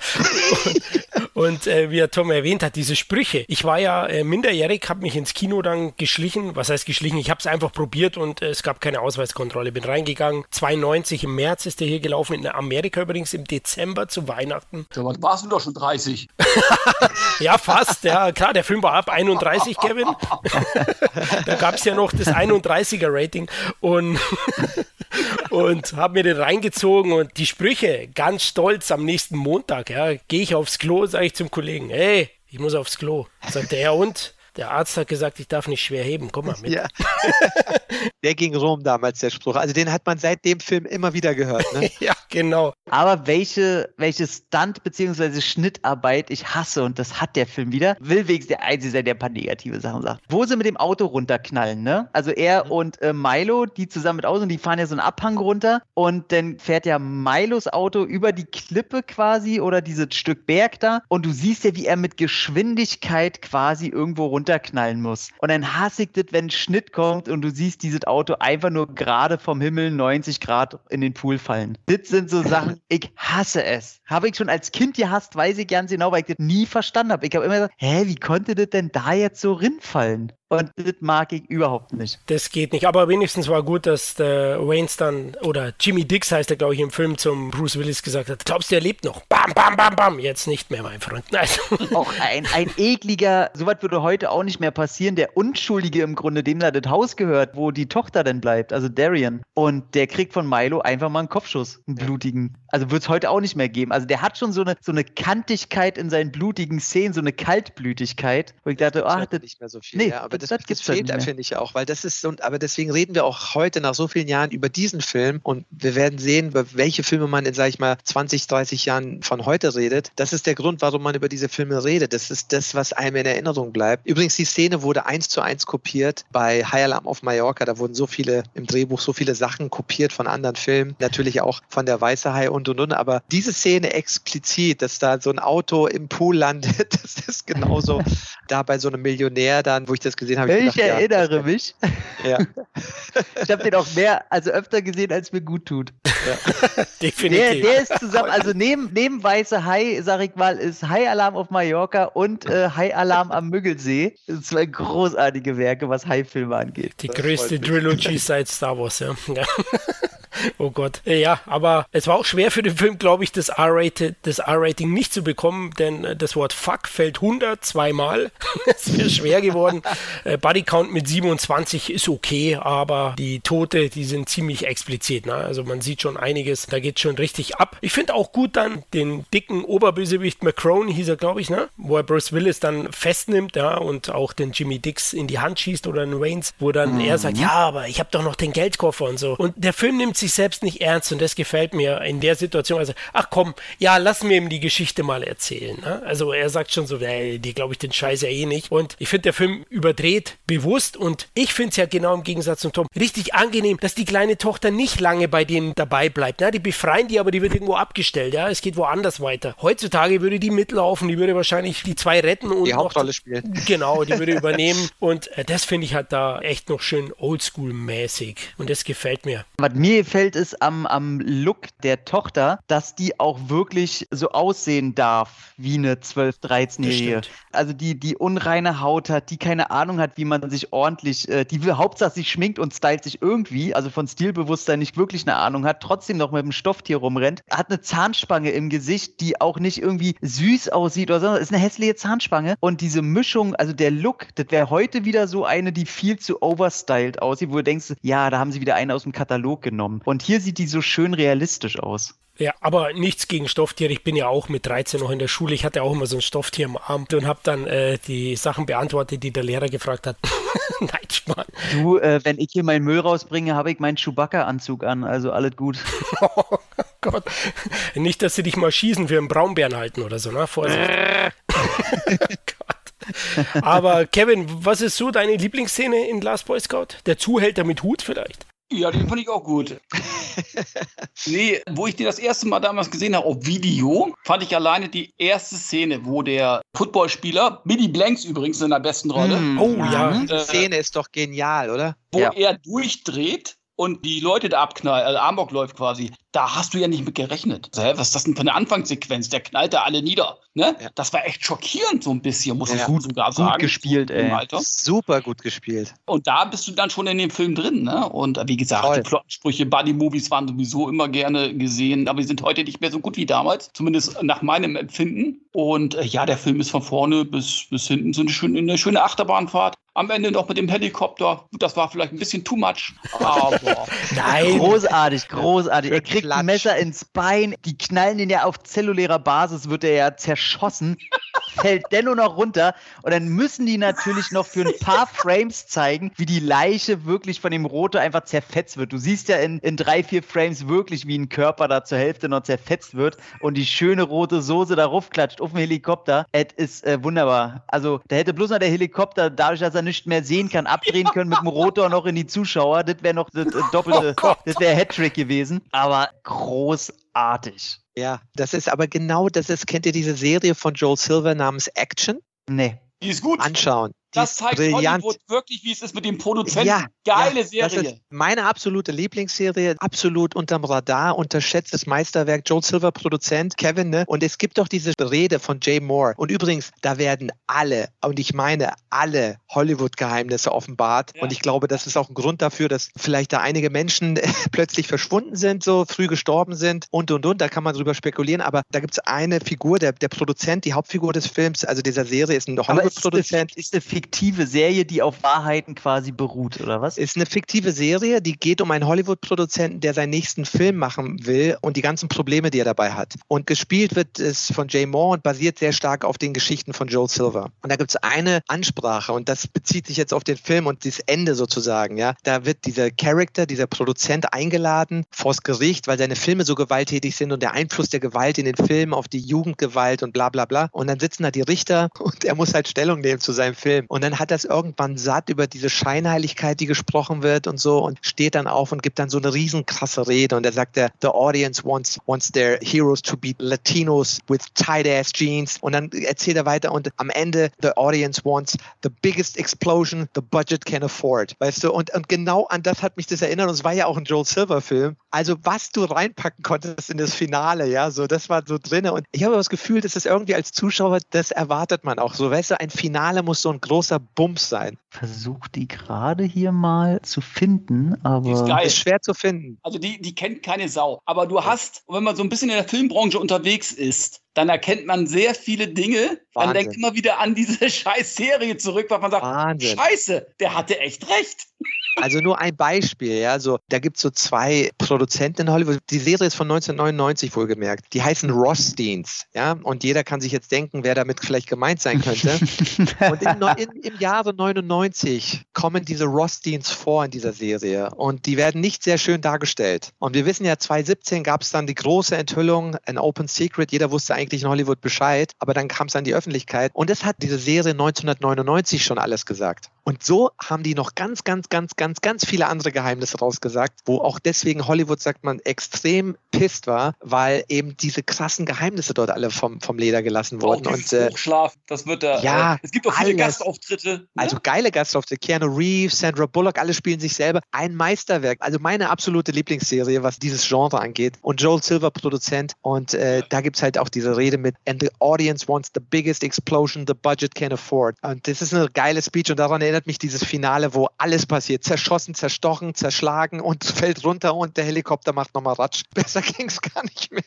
Und, und äh, wie er Tom erwähnt hat, diese Sprüche. Ich war ja äh, minderjährig, habe mich ins Kino dann geschlichen. Was heißt geschlichen? Ich habe es einfach probiert und äh, es gab keine Ausweiskontrolle. Bin reingegangen. 92 im März ist der hier gelaufen, in Amerika übrigens im Dezember zu Weihnachten. Da warst du doch schon 30. ja, fast. Ja, klar, der Film war ab 31, Kevin. da gab es ja noch das 31er Rating. Und und habe mir den reingezogen und die Sprüche ganz stolz am nächsten Montag, ja, gehe ich aufs Klo, sage ich zum Kollegen, hey, ich muss aufs Klo. Sagt er, und? Der Arzt hat gesagt, ich darf nicht schwer heben. Komm mal mit. Ja. der ging rum damals, der Spruch. Also den hat man seit dem Film immer wieder gehört. Ne? ja, genau. Aber welche, welche Stunt- bzw. Schnittarbeit ich hasse, und das hat der Film wieder, will wenigstens der Einzige sein, der ein paar negative Sachen sagt. Wo sie mit dem Auto runterknallen, ne? Also er mhm. und äh, Milo, die zusammen mit Auto, und die fahren ja so einen Abhang runter und dann fährt ja Milos Auto über die Klippe quasi oder dieses Stück Berg da und du siehst ja, wie er mit Geschwindigkeit quasi irgendwo runter runterknallen muss. Und dann hasse ich das, wenn ein Schnitt kommt und du siehst dieses Auto einfach nur gerade vom Himmel 90 Grad in den Pool fallen. Das sind so Sachen, ich hasse es. Habe ich schon als Kind gehasst, weiß ich ganz genau, weil ich das nie verstanden habe. Ich habe immer gesagt, hä, wie konnte das denn da jetzt so rinfallen? Und das mag ich überhaupt nicht. Das geht nicht. Aber wenigstens war gut, dass der Waynes dann, oder Jimmy Dix heißt er, glaube ich, im Film zum Bruce Willis gesagt hat, glaubst du, er lebt noch? Bam, bam, bam, bam. Jetzt nicht mehr, mein Freund. Nein. Auch ein, ein ekliger, sowas würde heute auch nicht mehr passieren, der Unschuldige im Grunde, dem da das Haus gehört, wo die Tochter dann bleibt, also Darian. Und der kriegt von Milo einfach mal einen Kopfschuss, einen blutigen. Also wird es heute auch nicht mehr geben. Also der hat schon so eine, so eine Kantigkeit in seinen blutigen Szenen, so eine Kaltblütigkeit, wo ich dachte, ach, das, nicht mehr so viel. Nee, ja, aber das, das, das fehlt, finde ich auch, weil das ist, und, aber deswegen reden wir auch heute nach so vielen Jahren über diesen Film und wir werden sehen, welche Filme man in, sag ich mal, 20, 30 Jahren von heute redet. Das ist der Grund, warum man über diese Filme redet. Das ist das, was einem in Erinnerung bleibt. Übrigens, die Szene wurde eins zu eins kopiert bei High Alarm auf Mallorca. Da wurden so viele im Drehbuch so viele Sachen kopiert von anderen Filmen, natürlich auch von der Weiße Hai und und und. Aber diese Szene explizit, dass da so ein Auto im Pool landet, das ist genauso da bei so einem Millionär dann, wo ich das gesehen habe. Ich, ich gedacht, erinnere ja, mich. Ja. ich habe den auch mehr, also öfter gesehen, als mir gut tut. Ja. Definitiv. Der, der, ist zusammen, also neben, neben Weiße Hai, sag ich mal, ist Hai Alarm auf Mallorca und äh, Hai Alarm am Müggelsee. Das sind zwei großartige Werke, was Hai-Filme angeht. Die größte Trilogy seit Star Wars, ja. Oh Gott. Ja, aber es war auch schwer für den Film, glaube ich, das R-Rating nicht zu bekommen, denn äh, das Wort Fuck fällt 100 zweimal. es wäre schwer geworden. Äh, Body Count mit 27 ist okay, aber die Tote, die sind ziemlich explizit. Ne? Also man sieht schon einiges, da geht schon richtig ab. Ich finde auch gut dann den dicken Oberbösewicht McCrone, hieß er, glaube ich, ne? wo er Bruce Willis dann festnimmt ja, und auch den Jimmy Dix in die Hand schießt oder den Waynes, wo dann mhm. er sagt, ja, aber ich habe doch noch den Geldkoffer und so. Und der Film nimmt sich selbst nicht ernst und das gefällt mir in der Situation. Also, ach komm, ja, lass mir ihm die Geschichte mal erzählen. Ne? Also er sagt schon so, die glaube ich den Scheiß ja eh nicht. Und ich finde, der Film überdreht bewusst und ich finde es ja genau im Gegensatz zum Tom richtig angenehm, dass die kleine Tochter nicht lange bei denen dabei bleibt. Ne? Die befreien die, aber die wird irgendwo abgestellt. Ja, es geht woanders weiter. Heutzutage würde die mitlaufen, die würde wahrscheinlich die zwei retten und die Hauptrolle spielen. Genau, die würde übernehmen und äh, das finde ich halt da echt noch schön Oldschool-mäßig und das gefällt mir. Was mir gefällt, ist am, am Look der Tochter, dass die auch wirklich so aussehen darf wie eine 12-, 13-Jährige. Also die, die unreine Haut hat, die keine Ahnung hat, wie man sich ordentlich, äh, die sich schminkt und stylt sich irgendwie, also von Stilbewusstsein nicht wirklich eine Ahnung hat, trotzdem noch mit dem Stofftier rumrennt, hat eine Zahnspange im Gesicht, die auch nicht irgendwie süß aussieht oder so, ist eine hässliche Zahnspange und diese Mischung, also der Look, das wäre heute wieder so eine, die viel zu overstyled aussieht, wo du denkst, ja, da haben sie wieder eine aus dem Katalog genommen. Und hier sieht die so schön realistisch aus. Ja, aber nichts gegen Stofftiere. Ich bin ja auch mit 13 noch in der Schule. Ich hatte auch immer so ein Stofftier am Arm und habe dann äh, die Sachen beantwortet, die der Lehrer gefragt hat. Nein, Mann. Du, äh, wenn ich hier meinen Müll rausbringe, habe ich meinen Chewbacca-Anzug an. Also alles gut. oh Gott. Nicht, dass sie dich mal schießen für einen Braunbären halten oder so, ne? Vorsicht. Gott. Aber Kevin, was ist so deine Lieblingsszene in Last Boy Scout? Der Zuhälter mit Hut vielleicht? Ja, den fand ich auch gut. nee, wo ich den das erste Mal damals gesehen habe auf Video, fand ich alleine die erste Szene, wo der Footballspieler, Billy Blanks übrigens in der besten Rolle. Mm, oh ja. Äh, die Szene ist doch genial, oder? Wo ja. er durchdreht und die Leute da abknallen, also Amok läuft quasi, da hast du ja nicht mit gerechnet. Was ist das denn für eine Anfangssequenz? Der knallt da alle nieder. Ne? Ja. Das war echt schockierend, so ein bisschen, muss ja. ich sogar sagen. Gut gespielt, ey. Super gut gespielt. Und da bist du dann schon in dem Film drin, ne? Und wie gesagt, Toll. die Plotsprüche, Buddy-Movies waren sowieso immer gerne gesehen, aber die sind heute nicht mehr so gut wie damals, zumindest nach meinem Empfinden. Und äh, ja, der Film ist von vorne bis, bis hinten so eine schöne, eine schöne Achterbahnfahrt. Am Ende noch mit dem Helikopter. Das war vielleicht ein bisschen too much. Aber Nein. Großartig, großartig. Er kriegt ein Messer ins Bein. Die knallen ihn ja auf zellulärer Basis, wird er ja zerschossen. Fällt dennoch noch runter. Und dann müssen die natürlich noch für ein paar Frames zeigen, wie die Leiche wirklich von dem Rote einfach zerfetzt wird. Du siehst ja in, in drei, vier Frames wirklich, wie ein Körper da zur Hälfte noch zerfetzt wird und die schöne rote Soße da raufklatscht auf dem Helikopter. Es ist äh, wunderbar. Also, da hätte bloß noch der Helikopter, dadurch, dass er nicht mehr sehen kann, abdrehen können mit dem Rotor noch in die Zuschauer. Das wäre noch das, das doppelte, oh das wäre Hattrick gewesen. Aber großartig. Ja, das ist aber genau, das ist, kennt ihr diese Serie von Joel Silver namens Action? Nee. Die ist gut. Anschauen. Das zeigt brillant. Hollywood wirklich, wie es ist mit dem Produzenten. Ja, Geile ja, Serie. Das ist meine absolute Lieblingsserie, absolut unterm Radar, unterschätztes Meisterwerk. Joel Silver, Produzent, Kevin, ne? Und es gibt doch diese Rede von Jay Moore. Und übrigens, da werden alle, und ich meine alle Hollywood-Geheimnisse offenbart. Ja. Und ich glaube, das ist auch ein Grund dafür, dass vielleicht da einige Menschen plötzlich verschwunden sind, so früh gestorben sind und und und. Da kann man drüber spekulieren. Aber da gibt es eine Figur, der, der Produzent, die Hauptfigur des Films, also dieser Serie, ist ein Hollywood-Produzent. Ist, ist, fiktive Serie, die auf Wahrheiten quasi beruht, oder was? Ist eine fiktive Serie, die geht um einen Hollywood-Produzenten, der seinen nächsten Film machen will und die ganzen Probleme, die er dabei hat. Und gespielt wird es von Jay Moore und basiert sehr stark auf den Geschichten von Joel Silver. Und da gibt es eine Ansprache und das bezieht sich jetzt auf den Film und das Ende sozusagen. Ja, da wird dieser Charakter, dieser Produzent eingeladen vors Gericht, weil seine Filme so gewalttätig sind und der Einfluss der Gewalt in den Filmen auf die Jugendgewalt und bla bla bla. Und dann sitzen da die Richter und er muss halt Stellung nehmen zu seinem Film. Und dann hat er es irgendwann satt über diese Scheinheiligkeit, die gesprochen wird und so und steht dann auf und gibt dann so eine riesen krasse Rede und er sagt, der, the audience wants, wants their heroes to be Latinos with tight ass jeans. Und dann erzählt er weiter und am Ende, the audience wants the biggest explosion the budget can afford. Weißt du, und, und genau an das hat mich das erinnert und es war ja auch ein Joel Silver Film. Also was du reinpacken konntest in das Finale, ja, so das war so drin und ich habe das Gefühl, dass das irgendwie als Zuschauer, das erwartet man auch so. Weißt du, ein Finale muss so ein großer Bums sein. Versuch die gerade hier mal zu finden, aber. Die ist geil. Ist schwer zu finden. Also die, die kennt keine Sau. Aber du hast, wenn man so ein bisschen in der Filmbranche unterwegs ist, dann erkennt man sehr viele Dinge. Man Wahnsinn. denkt immer wieder an diese scheiß Serie zurück, weil man sagt, Wahnsinn. scheiße, der hatte echt recht. Also nur ein Beispiel, ja, so, da gibt es so zwei Produzenten in Hollywood. Die Serie ist von 1999 wohlgemerkt. Die heißen Rothsteins, ja, und jeder kann sich jetzt denken, wer damit vielleicht gemeint sein könnte. und in, in, im Jahre 99 kommen diese Rothsteins vor in dieser Serie und die werden nicht sehr schön dargestellt. Und wir wissen ja, 2017 gab es dann die große Enthüllung, ein Open Secret, jeder wusste eigentlich in Hollywood Bescheid, aber dann kam es an die Öffentlichkeit und das hat diese Serie 1999 schon alles gesagt. Und so haben die noch ganz, ganz, ganz, ganz, ganz viele andere Geheimnisse rausgesagt, wo auch deswegen Hollywood, sagt man, extrem pisst war, weil eben diese krassen Geheimnisse dort alle vom, vom Leder gelassen wurden. Auch Und äh, Hochschlaf, das wird da. ja, äh, es gibt auch viele alles. Gastauftritte. Ne? also geile Gastauftritte, Keanu Reeves, Sandra Bullock, alle spielen sich selber. Ein Meisterwerk. Also meine absolute Lieblingsserie, was dieses Genre angeht. Und Joel Silver Produzent. Und äh, da gibt es halt auch diese Rede mit And the audience wants the biggest explosion the budget can afford. Und das ist eine geile Speech und daran erinnert mich dieses Finale, wo alles passiert. Zerschossen, zerstochen, zerschlagen und fällt runter und der Helikopter macht nochmal Ratsch. Besser ging es gar nicht mehr.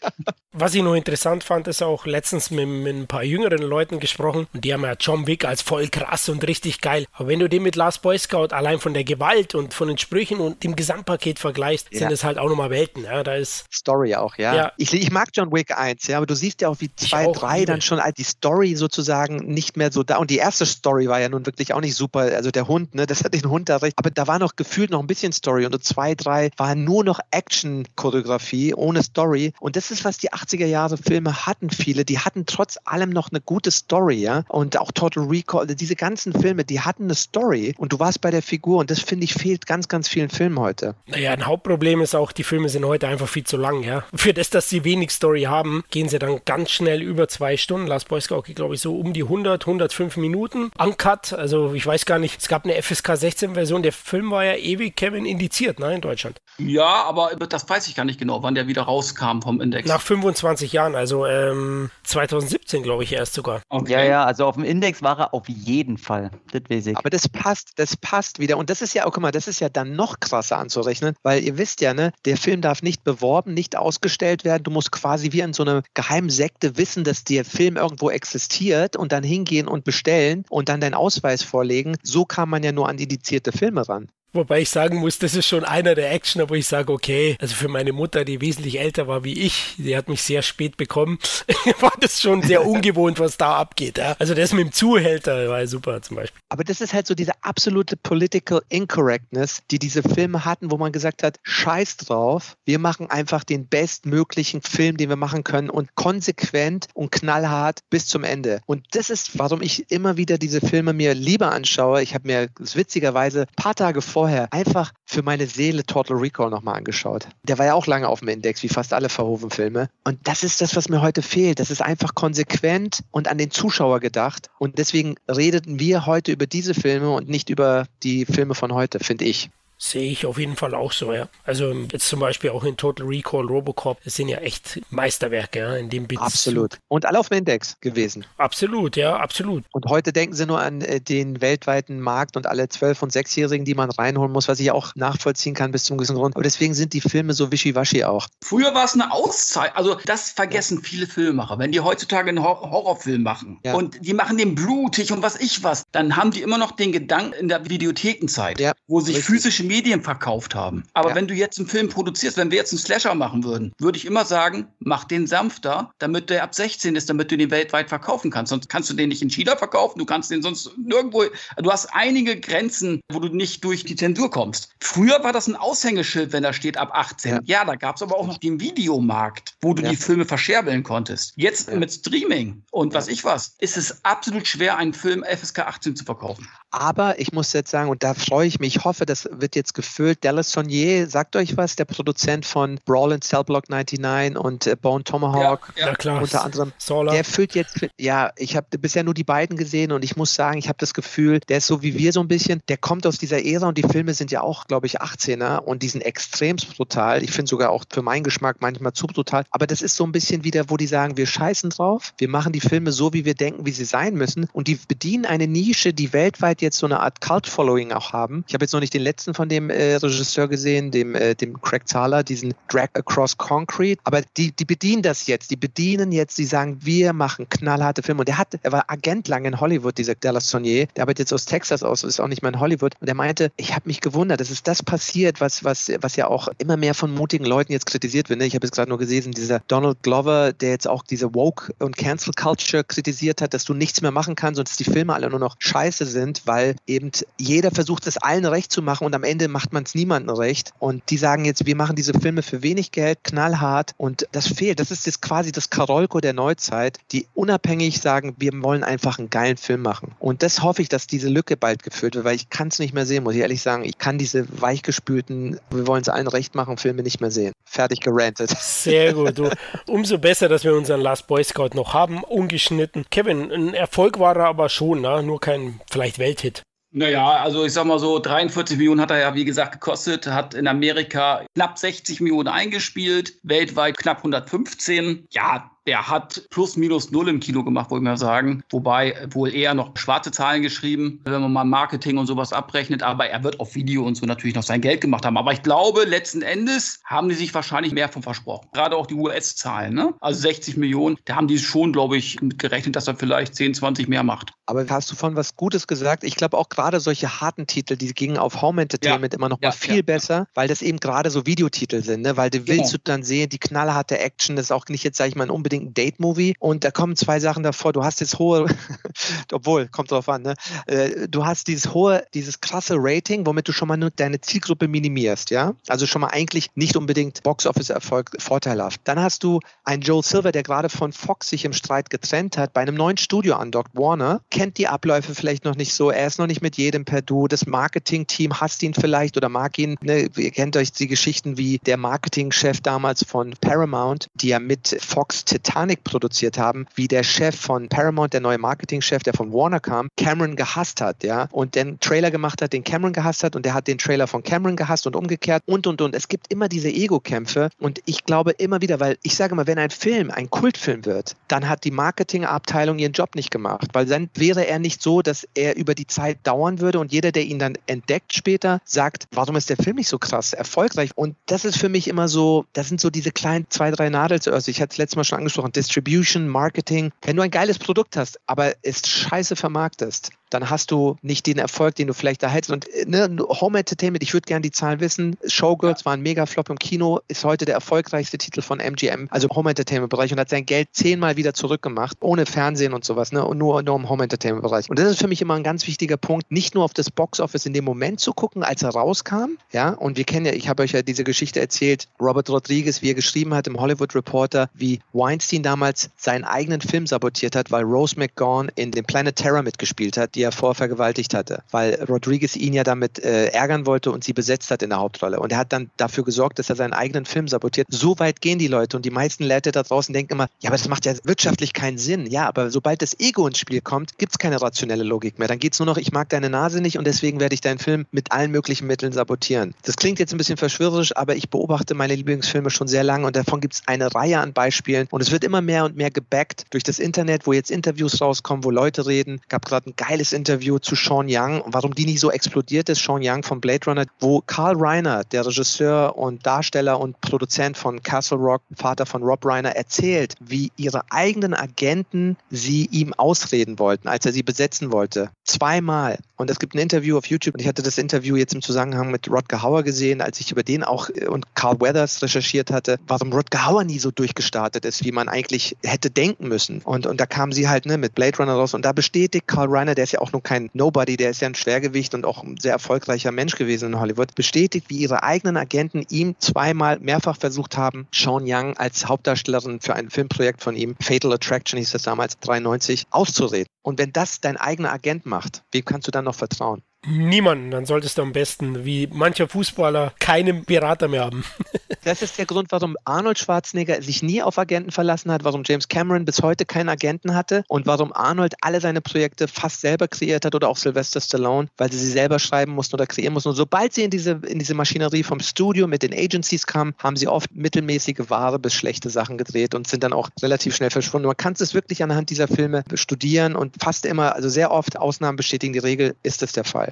Was ich noch interessant fand, ist auch letztens mit, mit ein paar jüngeren Leuten gesprochen und die haben ja John Wick als voll krass und richtig geil. Aber wenn du den mit Last Boy Scout allein von der Gewalt und von den Sprüchen und dem Gesamtpaket vergleichst, Ja. sind es halt auch nochmal Welten. Ja, da ist Story auch, ja. Ja. Ich, ich mag John Wick 1, ja, aber du siehst ja auch, wie Ich 2, auch, 3 liebe. dann schon die Story sozusagen nicht mehr so da. Und die erste Story war ja nun wirklich auch nicht super. Also der Hund, ne, das hat den Hund da recht. Aber da war noch gefühlt noch ein bisschen Story. Und 2, 3 war nur noch Action-Choreografie ohne Story. Und das ist, was die 80er Jahre Filme hatten, viele. Die hatten trotz allem noch eine gute Story, ja. Und auch Total Recall, diese ganzen Filme, die hatten eine Story. Und du warst bei der Figur. Und das finde ich fehlt ganz, ganz vielen Filmen heute. Naja, ein Hauptproblem ist auch, die Filme sind heute einfach viel zu lang, ja. Für das, dass sie wenig Story haben, gehen sie dann ganz schnell über zwei Stunden. Last Boy Scout geht, glaube ich, so um die 100, 105 Minuten. Uncut, also ich weiß gar nicht, es gab eine FSK 16 Version, der Film war ja ewig, Kevin, indiziert, ne, in Deutschland. Ja, aber das weiß ich gar nicht genau, wann der wieder rauskam vom Index. Nach 25 Jahren, also ähm, 2017, glaube ich, erst sogar. Okay. Ja, ja, also auf dem Index war er auf jeden Fall. Das weiß ich. Aber das passt, das passt wieder. Und das ist ja, oh, guck mal, das ist ja dann noch krasser anzurechnen, weil ihr wisst ja, ne, der Film darf nicht beworben, nicht ausgestellt werden. Du musst quasi wie in so einer geheimen Sekte wissen, dass der Film irgendwo existiert und dann hingehen und bestellen und dann deinen Ausweis vorlegen. So kam man ja nur an indizierte Filme ran. Wobei ich sagen muss, das ist schon einer der Action, aber ich sage, okay, also für meine Mutter, die wesentlich älter war wie ich, die hat mich sehr spät bekommen, war das schon sehr ungewohnt, was da abgeht. Ja? Also das mit dem Zuhälter war super zum Beispiel. Aber das ist halt so diese absolute Political Incorrectness, die diese Filme hatten, wo man gesagt hat, scheiß drauf, wir machen einfach den bestmöglichen Film, den wir machen können und konsequent und knallhart bis zum Ende. Und das ist, warum ich immer wieder diese Filme mir lieber anschaue. Ich habe mir witzigerweise ein paar Tage vorher einfach für meine Seele Total Recall nochmal angeschaut. Der war ja auch lange auf dem Index, wie fast alle Verhoeven-Filme. Und das ist das, was mir heute fehlt. Das ist einfach konsequent und an den Zuschauer gedacht. Und deswegen redeten wir heute über diese Filme und nicht über die Filme von heute, finde ich. Sehe ich auf jeden Fall auch so, ja. Also jetzt zum Beispiel auch in Total Recall, Robocop, das sind ja echt Meisterwerke, ja, in dem Bezug. Absolut. Und alle auf dem Index gewesen. Absolut, ja, absolut. Und heute denken sie nur an äh, den weltweiten Markt und alle 12- und 6-Jährigen, die man reinholen muss, was ich auch nachvollziehen kann bis zum gewissen Grund. Aber deswegen sind die Filme so wischiwaschi auch. Früher war es eine Auszeit, also das vergessen ja. viele Filmemacher. Wenn die heutzutage einen Hor Horrorfilm machen ja. und die machen den blutig und was ich was, dann haben die immer noch den Gedanken in der Videothekenzeit, ja. wo sich Richtig. physische Medien verkauft haben. Aber ja. wenn du jetzt einen Film produzierst, wenn wir jetzt einen Slasher machen würden, würde ich immer sagen, mach den sanfter, damit der ab 16 ist, damit du den weltweit verkaufen kannst. Sonst kannst du den nicht in China verkaufen, du kannst den sonst nirgendwo. Du hast einige Grenzen, wo du nicht durch die Zensur kommst. Früher war das ein Aushängeschild, wenn da steht ab 18. Ja, ja da gab es aber auch noch den Videomarkt, wo du ja. die Filme verscherbeln konntest. Jetzt mit Streaming und was ich was, ist es absolut schwer, einen Film FSK 18 zu verkaufen. Aber ich muss jetzt sagen, und da freue ich mich, ich hoffe, das wird jetzt gefüllt. Dallas Sonnier, sagt euch was, der Produzent von Brawl in Cell Block 99 und äh, Bone Tomahawk, ja, ja, klar. unter anderem. Solar. Der füllt jetzt, ja, ich habe bisher nur die beiden gesehen und ich muss sagen, ich habe das Gefühl, der ist so wie wir so ein bisschen, der kommt aus dieser Ära und die Filme sind ja auch, glaube ich, 18er und die sind extremst brutal. Ich finde sogar auch für meinen Geschmack manchmal zu brutal. Aber das ist so ein bisschen wieder, wo die sagen, wir scheißen drauf, wir machen die Filme so, wie wir denken, wie sie sein müssen und die bedienen eine Nische, die weltweit jetzt so eine Art Cult-Following auch haben. Ich habe jetzt noch nicht den letzten von dem äh, Regisseur gesehen, dem, äh, dem Craig Zahler, diesen Drag Across Concrete. Aber die, die bedienen das jetzt. Die bedienen jetzt, die sagen, wir machen knallharte Filme. Und der hat, er war Agent lange in Hollywood, dieser Dallas Sonnier. Der arbeitet jetzt aus Texas aus, ist auch nicht mehr in Hollywood. Und er meinte, ich habe mich gewundert, dass ist das passiert, was, was, was ja auch immer mehr von mutigen Leuten jetzt kritisiert wird. Ne? Ich habe jetzt gerade nur gesehen, dieser Donald Glover, der jetzt auch diese Woke und Cancel Culture kritisiert hat, dass du nichts mehr machen kannst und dass die Filme alle nur noch scheiße sind, weil eben jeder versucht es allen recht zu machen und am Ende macht man es niemandem recht. Und die sagen jetzt, wir machen diese Filme für wenig Geld, knallhart und das fehlt. Das ist jetzt quasi das Karolko der Neuzeit, die unabhängig sagen, wir wollen einfach einen geilen Film machen. Und das hoffe ich, dass diese Lücke bald gefüllt wird, weil ich kann es nicht mehr sehen, muss ich ehrlich sagen. Ich kann diese weichgespülten, wir wollen es allen recht machen, Filme nicht mehr sehen. Fertig gerantet. Sehr gut. Du, umso besser, dass wir unseren Last Boy Scout noch haben, ungeschnitten. Kevin, ein Erfolg war er aber schon, ne? nur kein vielleicht Welthit. Naja, also ich sag mal so, 43 Millionen hat er ja, wie gesagt, gekostet, hat in Amerika knapp 60 Millionen eingespielt, weltweit knapp 115. Ja, der hat plus minus null im Kino gemacht, wollte ich mal sagen. Wobei wohl eher noch schwarze Zahlen geschrieben, wenn man mal Marketing und sowas abrechnet. Aber er wird auf Video und so natürlich noch sein Geld gemacht haben. Aber ich glaube, letzten Endes haben die sich wahrscheinlich mehr von versprochen. Gerade auch die US-Zahlen, ne? Also 60 Millionen, da haben die schon, glaube ich, gerechnet, dass er vielleicht 10, 20 mehr macht. Aber hast du von was Gutes gesagt? Ich glaube auch gerade solche harten Titel, die gingen auf Home Entertainment ja. immer noch ja, mal viel ja, besser, weil das eben gerade so Videotitel sind, ne? Weil du genau. willst du dann sehen, die knallharte Action, das ist auch nicht jetzt, sage ich mal, unbedingt unbedingt ein Date-Movie und da kommen zwei Sachen davor. Du hast jetzt hohe, obwohl, kommt drauf an, ne? Äh, du hast dieses hohe, dieses krasse Rating, womit du schon mal deine Zielgruppe minimierst, ja? Also schon mal eigentlich nicht unbedingt Box-Office-Erfolg vorteilhaft. Dann hast du einen Joel Silver, der gerade von Fox sich im Streit getrennt hat, bei einem neuen Studio andockt, Warner, kennt die Abläufe vielleicht noch nicht so, er ist noch nicht mit jedem per Du, das Marketing-Team hasst ihn vielleicht oder mag ihn, ne? Ihr kennt euch die Geschichten wie der Marketingchef damals von Paramount, die ja mit Fox Titanic produziert haben, wie der Chef von Paramount, der neue Marketingchef, der von Warner kam, Cameron gehasst hat, ja, und den Trailer gemacht hat, den Cameron gehasst hat und der hat den Trailer von Cameron gehasst und umgekehrt und und und. Es gibt immer diese Ego-Kämpfe und ich glaube immer wieder, weil ich sage mal, wenn ein Film ein Kultfilm wird, dann hat die Marketingabteilung ihren Job nicht gemacht, weil dann wäre er nicht so, dass er über die Zeit dauern würde und jeder, der ihn dann entdeckt später, sagt, warum ist der Film nicht so krass erfolgreich? Und das ist für mich immer so, das sind so diese kleinen zwei, drei Nadelöhrchen. Ich hatte es letztes Mal schon angesprochen, angesprochen, Distribution, Marketing. Wenn du ein geiles Produkt hast, aber es scheiße vermarktest, dann hast du nicht den Erfolg, den du vielleicht da hättest. Und ne, Home Entertainment, ich würde gerne die Zahlen wissen. Showgirls ja. war ein Mega-Flop im Kino, ist heute der erfolgreichste Titel von MGM, also Home Entertainment-Bereich und hat sein Geld zehnmal wieder zurückgemacht, ohne Fernsehen und sowas, ne? Und nur, nur im Home Entertainment-Bereich. Und das ist für mich immer ein ganz wichtiger Punkt, nicht nur auf das Box-Office in dem Moment zu gucken, als er rauskam, ja. Und wir kennen ja, ich habe euch ja diese Geschichte erzählt, Robert Rodriguez, wie er geschrieben hat im Hollywood Reporter, wie Weinstein damals seinen eigenen Film sabotiert hat, weil Rose McGaughan in dem Planet Terror mitgespielt hat, die die er vorher vergewaltigt hatte, weil Rodriguez ihn ja damit äh, ärgern wollte und sie besetzt hat in der Hauptrolle. Und er hat dann dafür gesorgt, dass er seinen eigenen Film sabotiert. So weit gehen die Leute und die meisten Leute da draußen denken immer, ja, aber das macht ja wirtschaftlich keinen Sinn. Ja, aber sobald das Ego ins Spiel kommt, gibt es keine rationelle Logik mehr. Dann geht es nur noch, ich mag deine Nase nicht und deswegen werde ich deinen Film mit allen möglichen Mitteln sabotieren. Das klingt jetzt ein bisschen verschwörerisch, aber ich beobachte meine Lieblingsfilme schon sehr lange und davon gibt es eine Reihe an Beispielen und es wird immer mehr und mehr gebackt durch das Internet, wo jetzt Interviews rauskommen, wo Leute reden. Gab gerade ein geiles Interview zu Sean Young, warum die nicht so explodiert ist, Sean Young von Blade Runner, wo Carl Reiner, der Regisseur und Darsteller und Produzent von Castle Rock, Vater von Rob Reiner, erzählt, wie ihre eigenen Agenten sie ihm ausreden wollten, als er sie besetzen wollte. Zweimal. Und es gibt ein Interview auf YouTube und ich hatte das Interview jetzt im Zusammenhang mit Rodger Hauer gesehen, als ich über den auch äh, und Carl Weathers recherchiert hatte, warum Rodger Hauer nie so durchgestartet ist, wie man eigentlich hätte denken müssen. Und, und da kamen sie halt ne, mit Blade Runner raus und da bestätigt Carl Reiner, der ist ja auch nur kein Nobody, der ist ja ein Schwergewicht und auch ein sehr erfolgreicher Mensch gewesen in Hollywood, bestätigt, wie ihre eigenen Agenten ihm zweimal mehrfach versucht haben, Sean Young als Hauptdarstellerin für ein Filmprojekt von ihm, Fatal Attraction hieß das damals, 93, auszureden. Und wenn das dein eigener Agent macht, wem kannst du dann noch vertrauen? Niemanden, dann solltest du am besten, wie mancher Fußballer, keinen Berater mehr haben. das ist der Grund, warum Arnold Schwarzenegger sich nie auf Agenten verlassen hat, warum James Cameron bis heute keinen Agenten hatte und warum Arnold alle seine Projekte fast selber kreiert hat oder auch Sylvester Stallone, weil sie sie selber schreiben mussten oder kreieren mussten. Und sobald sie in diese, in diese Maschinerie vom Studio mit den Agencies kamen, haben sie oft mittelmäßige Ware bis schlechte Sachen gedreht und sind dann auch relativ schnell verschwunden. Man kann es wirklich anhand dieser Filme studieren und fast immer, also sehr oft, Ausnahmen bestätigen die Regel, ist es der Fall.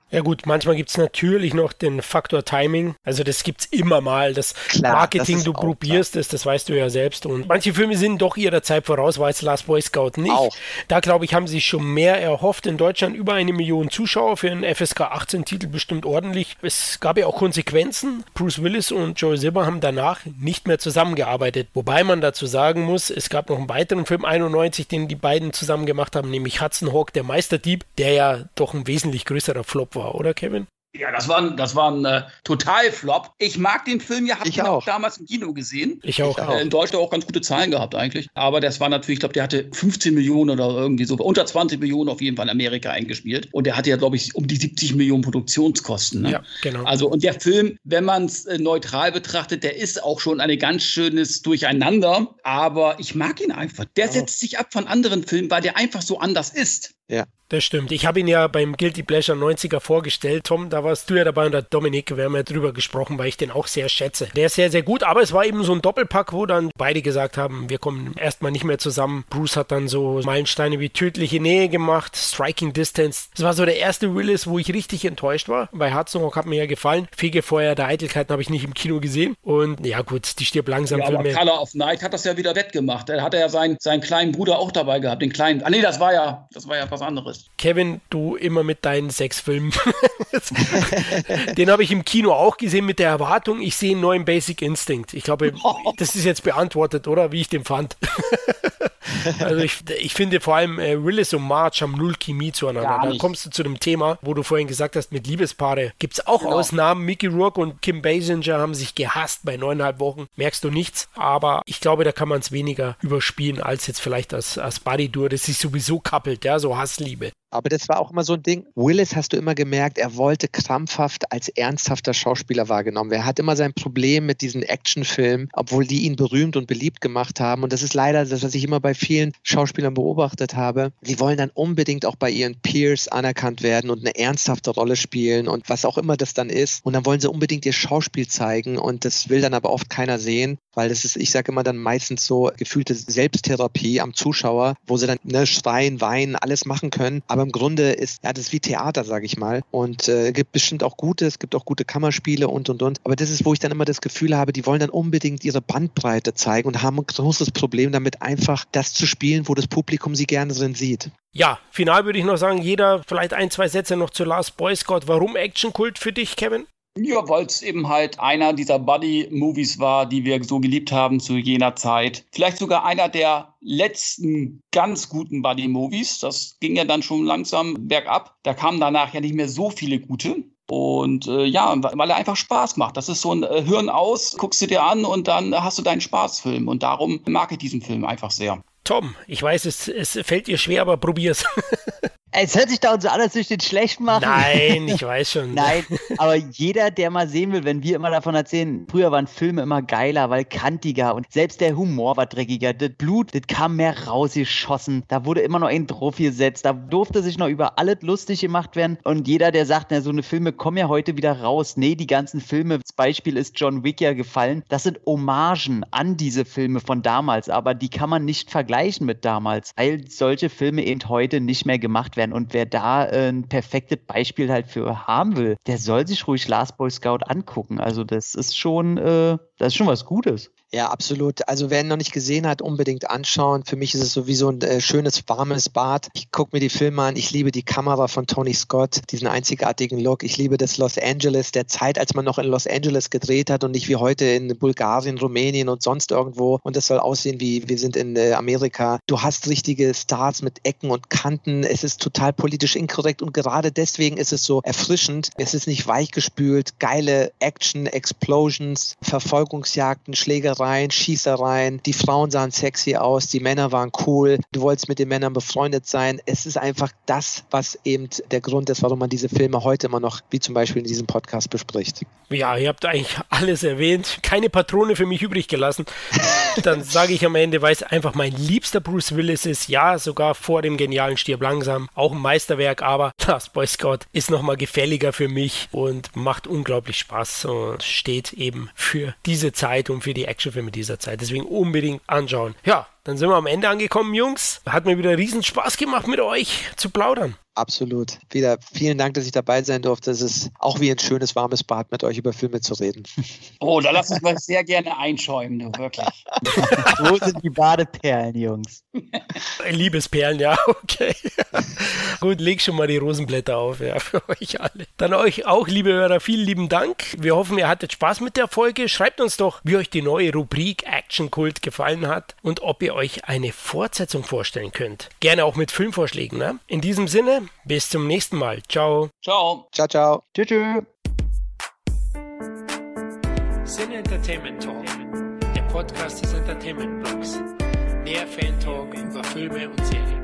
Ja gut, manchmal gibt es natürlich noch den Faktor Timing. Also das gibt es immer mal. Das klar, Marketing, das du probierst es, das weißt du ja selbst. Und manche Filme sind doch ihrer Zeit voraus, war jetzt Last Boy Scout nicht. Auch. Da glaube ich, haben sie schon mehr erhofft. In Deutschland über eine Million Zuschauer für einen FSK 18 Titel bestimmt ordentlich. Es gab ja auch Konsequenzen. Bruce Willis und Joe Silver haben danach nicht mehr zusammengearbeitet. Wobei man dazu sagen muss, es gab noch einen weiteren Film 91, den die beiden zusammen gemacht haben, nämlich Hudson Hawk, der Meisterdieb, der ja doch ein wesentlich größerer Flop war war, oder Kevin? Ja, das war ein, das war ein äh, Totalflop. Ich mag den Film ja, habe ich ihn auch. auch damals im Kino gesehen. Ich auch. Äh, in Deutschland auch ganz gute Zahlen gehabt eigentlich. Aber das war natürlich, ich glaube, der hatte 15 Millionen oder irgendwie so, unter 20 Millionen auf jeden Fall in Amerika eingespielt. Und der hatte ja, glaube ich, um die 70 Millionen Produktionskosten. Ne? Ja, genau. Also, und der Film, wenn man es äh, neutral betrachtet, der ist auch schon ein ganz schönes Durcheinander. Aber ich mag ihn einfach. Der oh. setzt sich ab von anderen Filmen, weil der einfach so anders ist. Ja. Das stimmt. Ich habe ihn ja beim Guilty Pleasure 90er vorgestellt, Tom. Da warst du ja dabei und der Dominik. Wir haben ja drüber gesprochen, weil ich den auch sehr schätze. Der ist sehr, sehr gut, aber es war eben so ein Doppelpack, wo dann beide gesagt haben, wir kommen erstmal nicht mehr zusammen. Bruce hat dann so Meilensteine wie tödliche Nähe gemacht, Striking Distance. Das war so der erste Willis, wo ich richtig enttäuscht war. Bei Hudson Rock hat mir ja gefallen. Fegefeuer der Eitelkeiten habe ich nicht im Kino gesehen. Und ja, gut, die stirbt langsam. Ja, aber Color of Night hat das ja wieder wettgemacht. Da hat er ja seinen, seinen kleinen Bruder auch dabei gehabt, den kleinen. Ah, nee, das war ja, das war ja was anderes. Kevin, du immer mit deinen sechs Filmen. Den habe ich im Kino auch gesehen mit der Erwartung, ich sehe einen neuen Basic Instinct. Ich glaube, das ist jetzt beantwortet, oder? Wie ich den fand. Also ich, ich finde vor allem äh, Willis und March haben null Chemie zueinander. Dann kommst du zu dem Thema, wo du vorhin gesagt hast, mit Liebespaare gibt es auch genau. Ausnahmen. Mickey Rourke und Kim Basinger haben sich gehasst bei neuneinhalb Wochen. Merkst du nichts. Aber ich glaube, da kann man es weniger überspielen, als jetzt vielleicht als, als Buddy-Dur, das sich sowieso kappelt, ja, so Hassliebe. Aber das war auch immer so ein Ding. Willis hast du immer gemerkt, er wollte krampfhaft als ernsthafter Schauspieler wahrgenommen. Er hat immer sein Problem mit diesen Actionfilmen, obwohl die ihn berühmt und beliebt gemacht haben. Und das ist leider das, was ich immer bei vielen Schauspielern beobachtet habe. Sie wollen dann unbedingt auch bei ihren Peers anerkannt werden und eine ernsthafte Rolle spielen und was auch immer das dann ist. Und dann wollen sie unbedingt ihr Schauspiel zeigen und das will dann aber oft keiner sehen, weil das ist, ich sage immer dann meistens so gefühlte Selbsttherapie am Zuschauer, wo sie dann ne, schreien, weinen, alles machen können. Aber im Grunde ist ja das ist wie Theater, sage ich mal. Und äh, gibt bestimmt auch gute, es gibt auch gute Kammerspiele und und und. Aber das ist, wo ich dann immer das Gefühl habe, die wollen dann unbedingt ihre Bandbreite zeigen und haben ein großes Problem damit, einfach das zu spielen, wo das Publikum sie gerne drin sieht. Ja, final würde ich noch sagen, jeder vielleicht ein, zwei Sätze noch zu Last Boy Scout. Warum Actionkult für dich, Kevin? Ja, weil es eben halt einer dieser Buddy-Movies war, die wir so geliebt haben zu jener Zeit. Vielleicht sogar einer der letzten ganz guten Buddy-Movies. Das ging ja dann schon langsam bergab. Da kamen danach ja nicht mehr so viele gute. Und äh, ja, weil er einfach Spaß macht. Das ist so ein äh, Hirn aus, guckst du dir an und dann hast du deinen Spaßfilm. Und darum mag ich diesen Film einfach sehr. Tom, ich weiß, es, es fällt dir schwer, aber probier's. Es hört sich da uns so an, als würde ich den schlecht machen. Nein, ich weiß schon. Nein, aber jeder, der mal sehen will, wenn wir immer davon erzählen, früher waren Filme immer geiler, weil kantiger und selbst der Humor war dreckiger. Das Blut, das kam mehr rausgeschossen. Da wurde immer noch ein drauf gesetzt. Da durfte sich noch über alles lustig gemacht werden. Und jeder, der sagt, na, so eine Filme kommen ja heute wieder raus. Nee, die ganzen Filme, das Beispiel ist John Wick ja gefallen. Das sind Hommagen an diese Filme von damals, aber die kann man nicht vergleichen mit damals, weil solche Filme eben heute nicht mehr gemacht werden. Und wer da äh, ein perfektes Beispiel halt für haben will, der soll sich ruhig Last Boy Scout angucken. Also das ist schon, äh, das ist schon was Gutes. Ja, absolut. Also wer ihn noch nicht gesehen hat, unbedingt anschauen. Für mich ist es sowieso ein äh, schönes, warmes Bad. Ich gucke mir die Filme an. Ich liebe die Kamera von Tony Scott, diesen einzigartigen Look. Ich liebe das Los Angeles, der Zeit, als man noch in Los Angeles gedreht hat und nicht wie heute in Bulgarien, Rumänien und sonst irgendwo. Und das soll aussehen wie wir sind in äh, Amerika. Du hast richtige Stars mit Ecken und Kanten. Es ist total politisch inkorrekt und gerade deswegen ist es so erfrischend. Es ist nicht weichgespült. Geile Action, Explosions, Verfolgungsjagden, Schlägereien Schießereien. Die Frauen sahen sexy aus, die Männer waren cool. Du wolltest mit den Männern befreundet sein. Es ist einfach das, was eben der Grund ist, warum man diese Filme heute immer noch, wie zum Beispiel in diesem Podcast, bespricht. Ja, ihr habt eigentlich alles erwähnt. Keine Patrone für mich übrig gelassen. Dann sage ich am Ende, weil es einfach mein liebster Bruce Willis ist. Ja, sogar vor dem genialen Stirb langsam. Auch ein Meisterwerk, aber Last Boy Scott ist nochmal gefälliger für mich und macht unglaublich Spaß und steht eben für diese Zeit und für die Action Actionfilme dieser Zeit. Deswegen unbedingt anschauen. Ja, dann sind wir am Ende angekommen, Jungs. Hat mir wieder riesen Spaß gemacht, mit euch zu plaudern. Absolut. Wieder vielen Dank, dass ich dabei sein durfte. Es ist auch wie ein schönes, warmes Bad, mit euch über Filme zu reden. Oh, da lass uns mal sehr gerne einschäumen, du, wirklich. Wo sind die Badeperlen, Jungs? Liebesperlen, ja, okay. Gut, leg schon mal die Rosenblätter auf, ja, für euch alle. Dann euch auch, liebe Hörer, vielen lieben Dank. Wir hoffen, ihr hattet Spaß mit der Folge. Schreibt uns doch, wie euch die neue Rubrik Action Kult gefallen hat und ob ihr euch eine Fortsetzung vorstellen könnt. Gerne auch mit Filmvorschlägen, ne? In diesem Sinne, bis zum nächsten Mal. Ciao. Ciao. Ciao, ciao. Tschüss. tschüss. Sin Entertainment Talk, der Podcast des Entertainment Blogs. Mehr Fan Talk über Filme und Serien.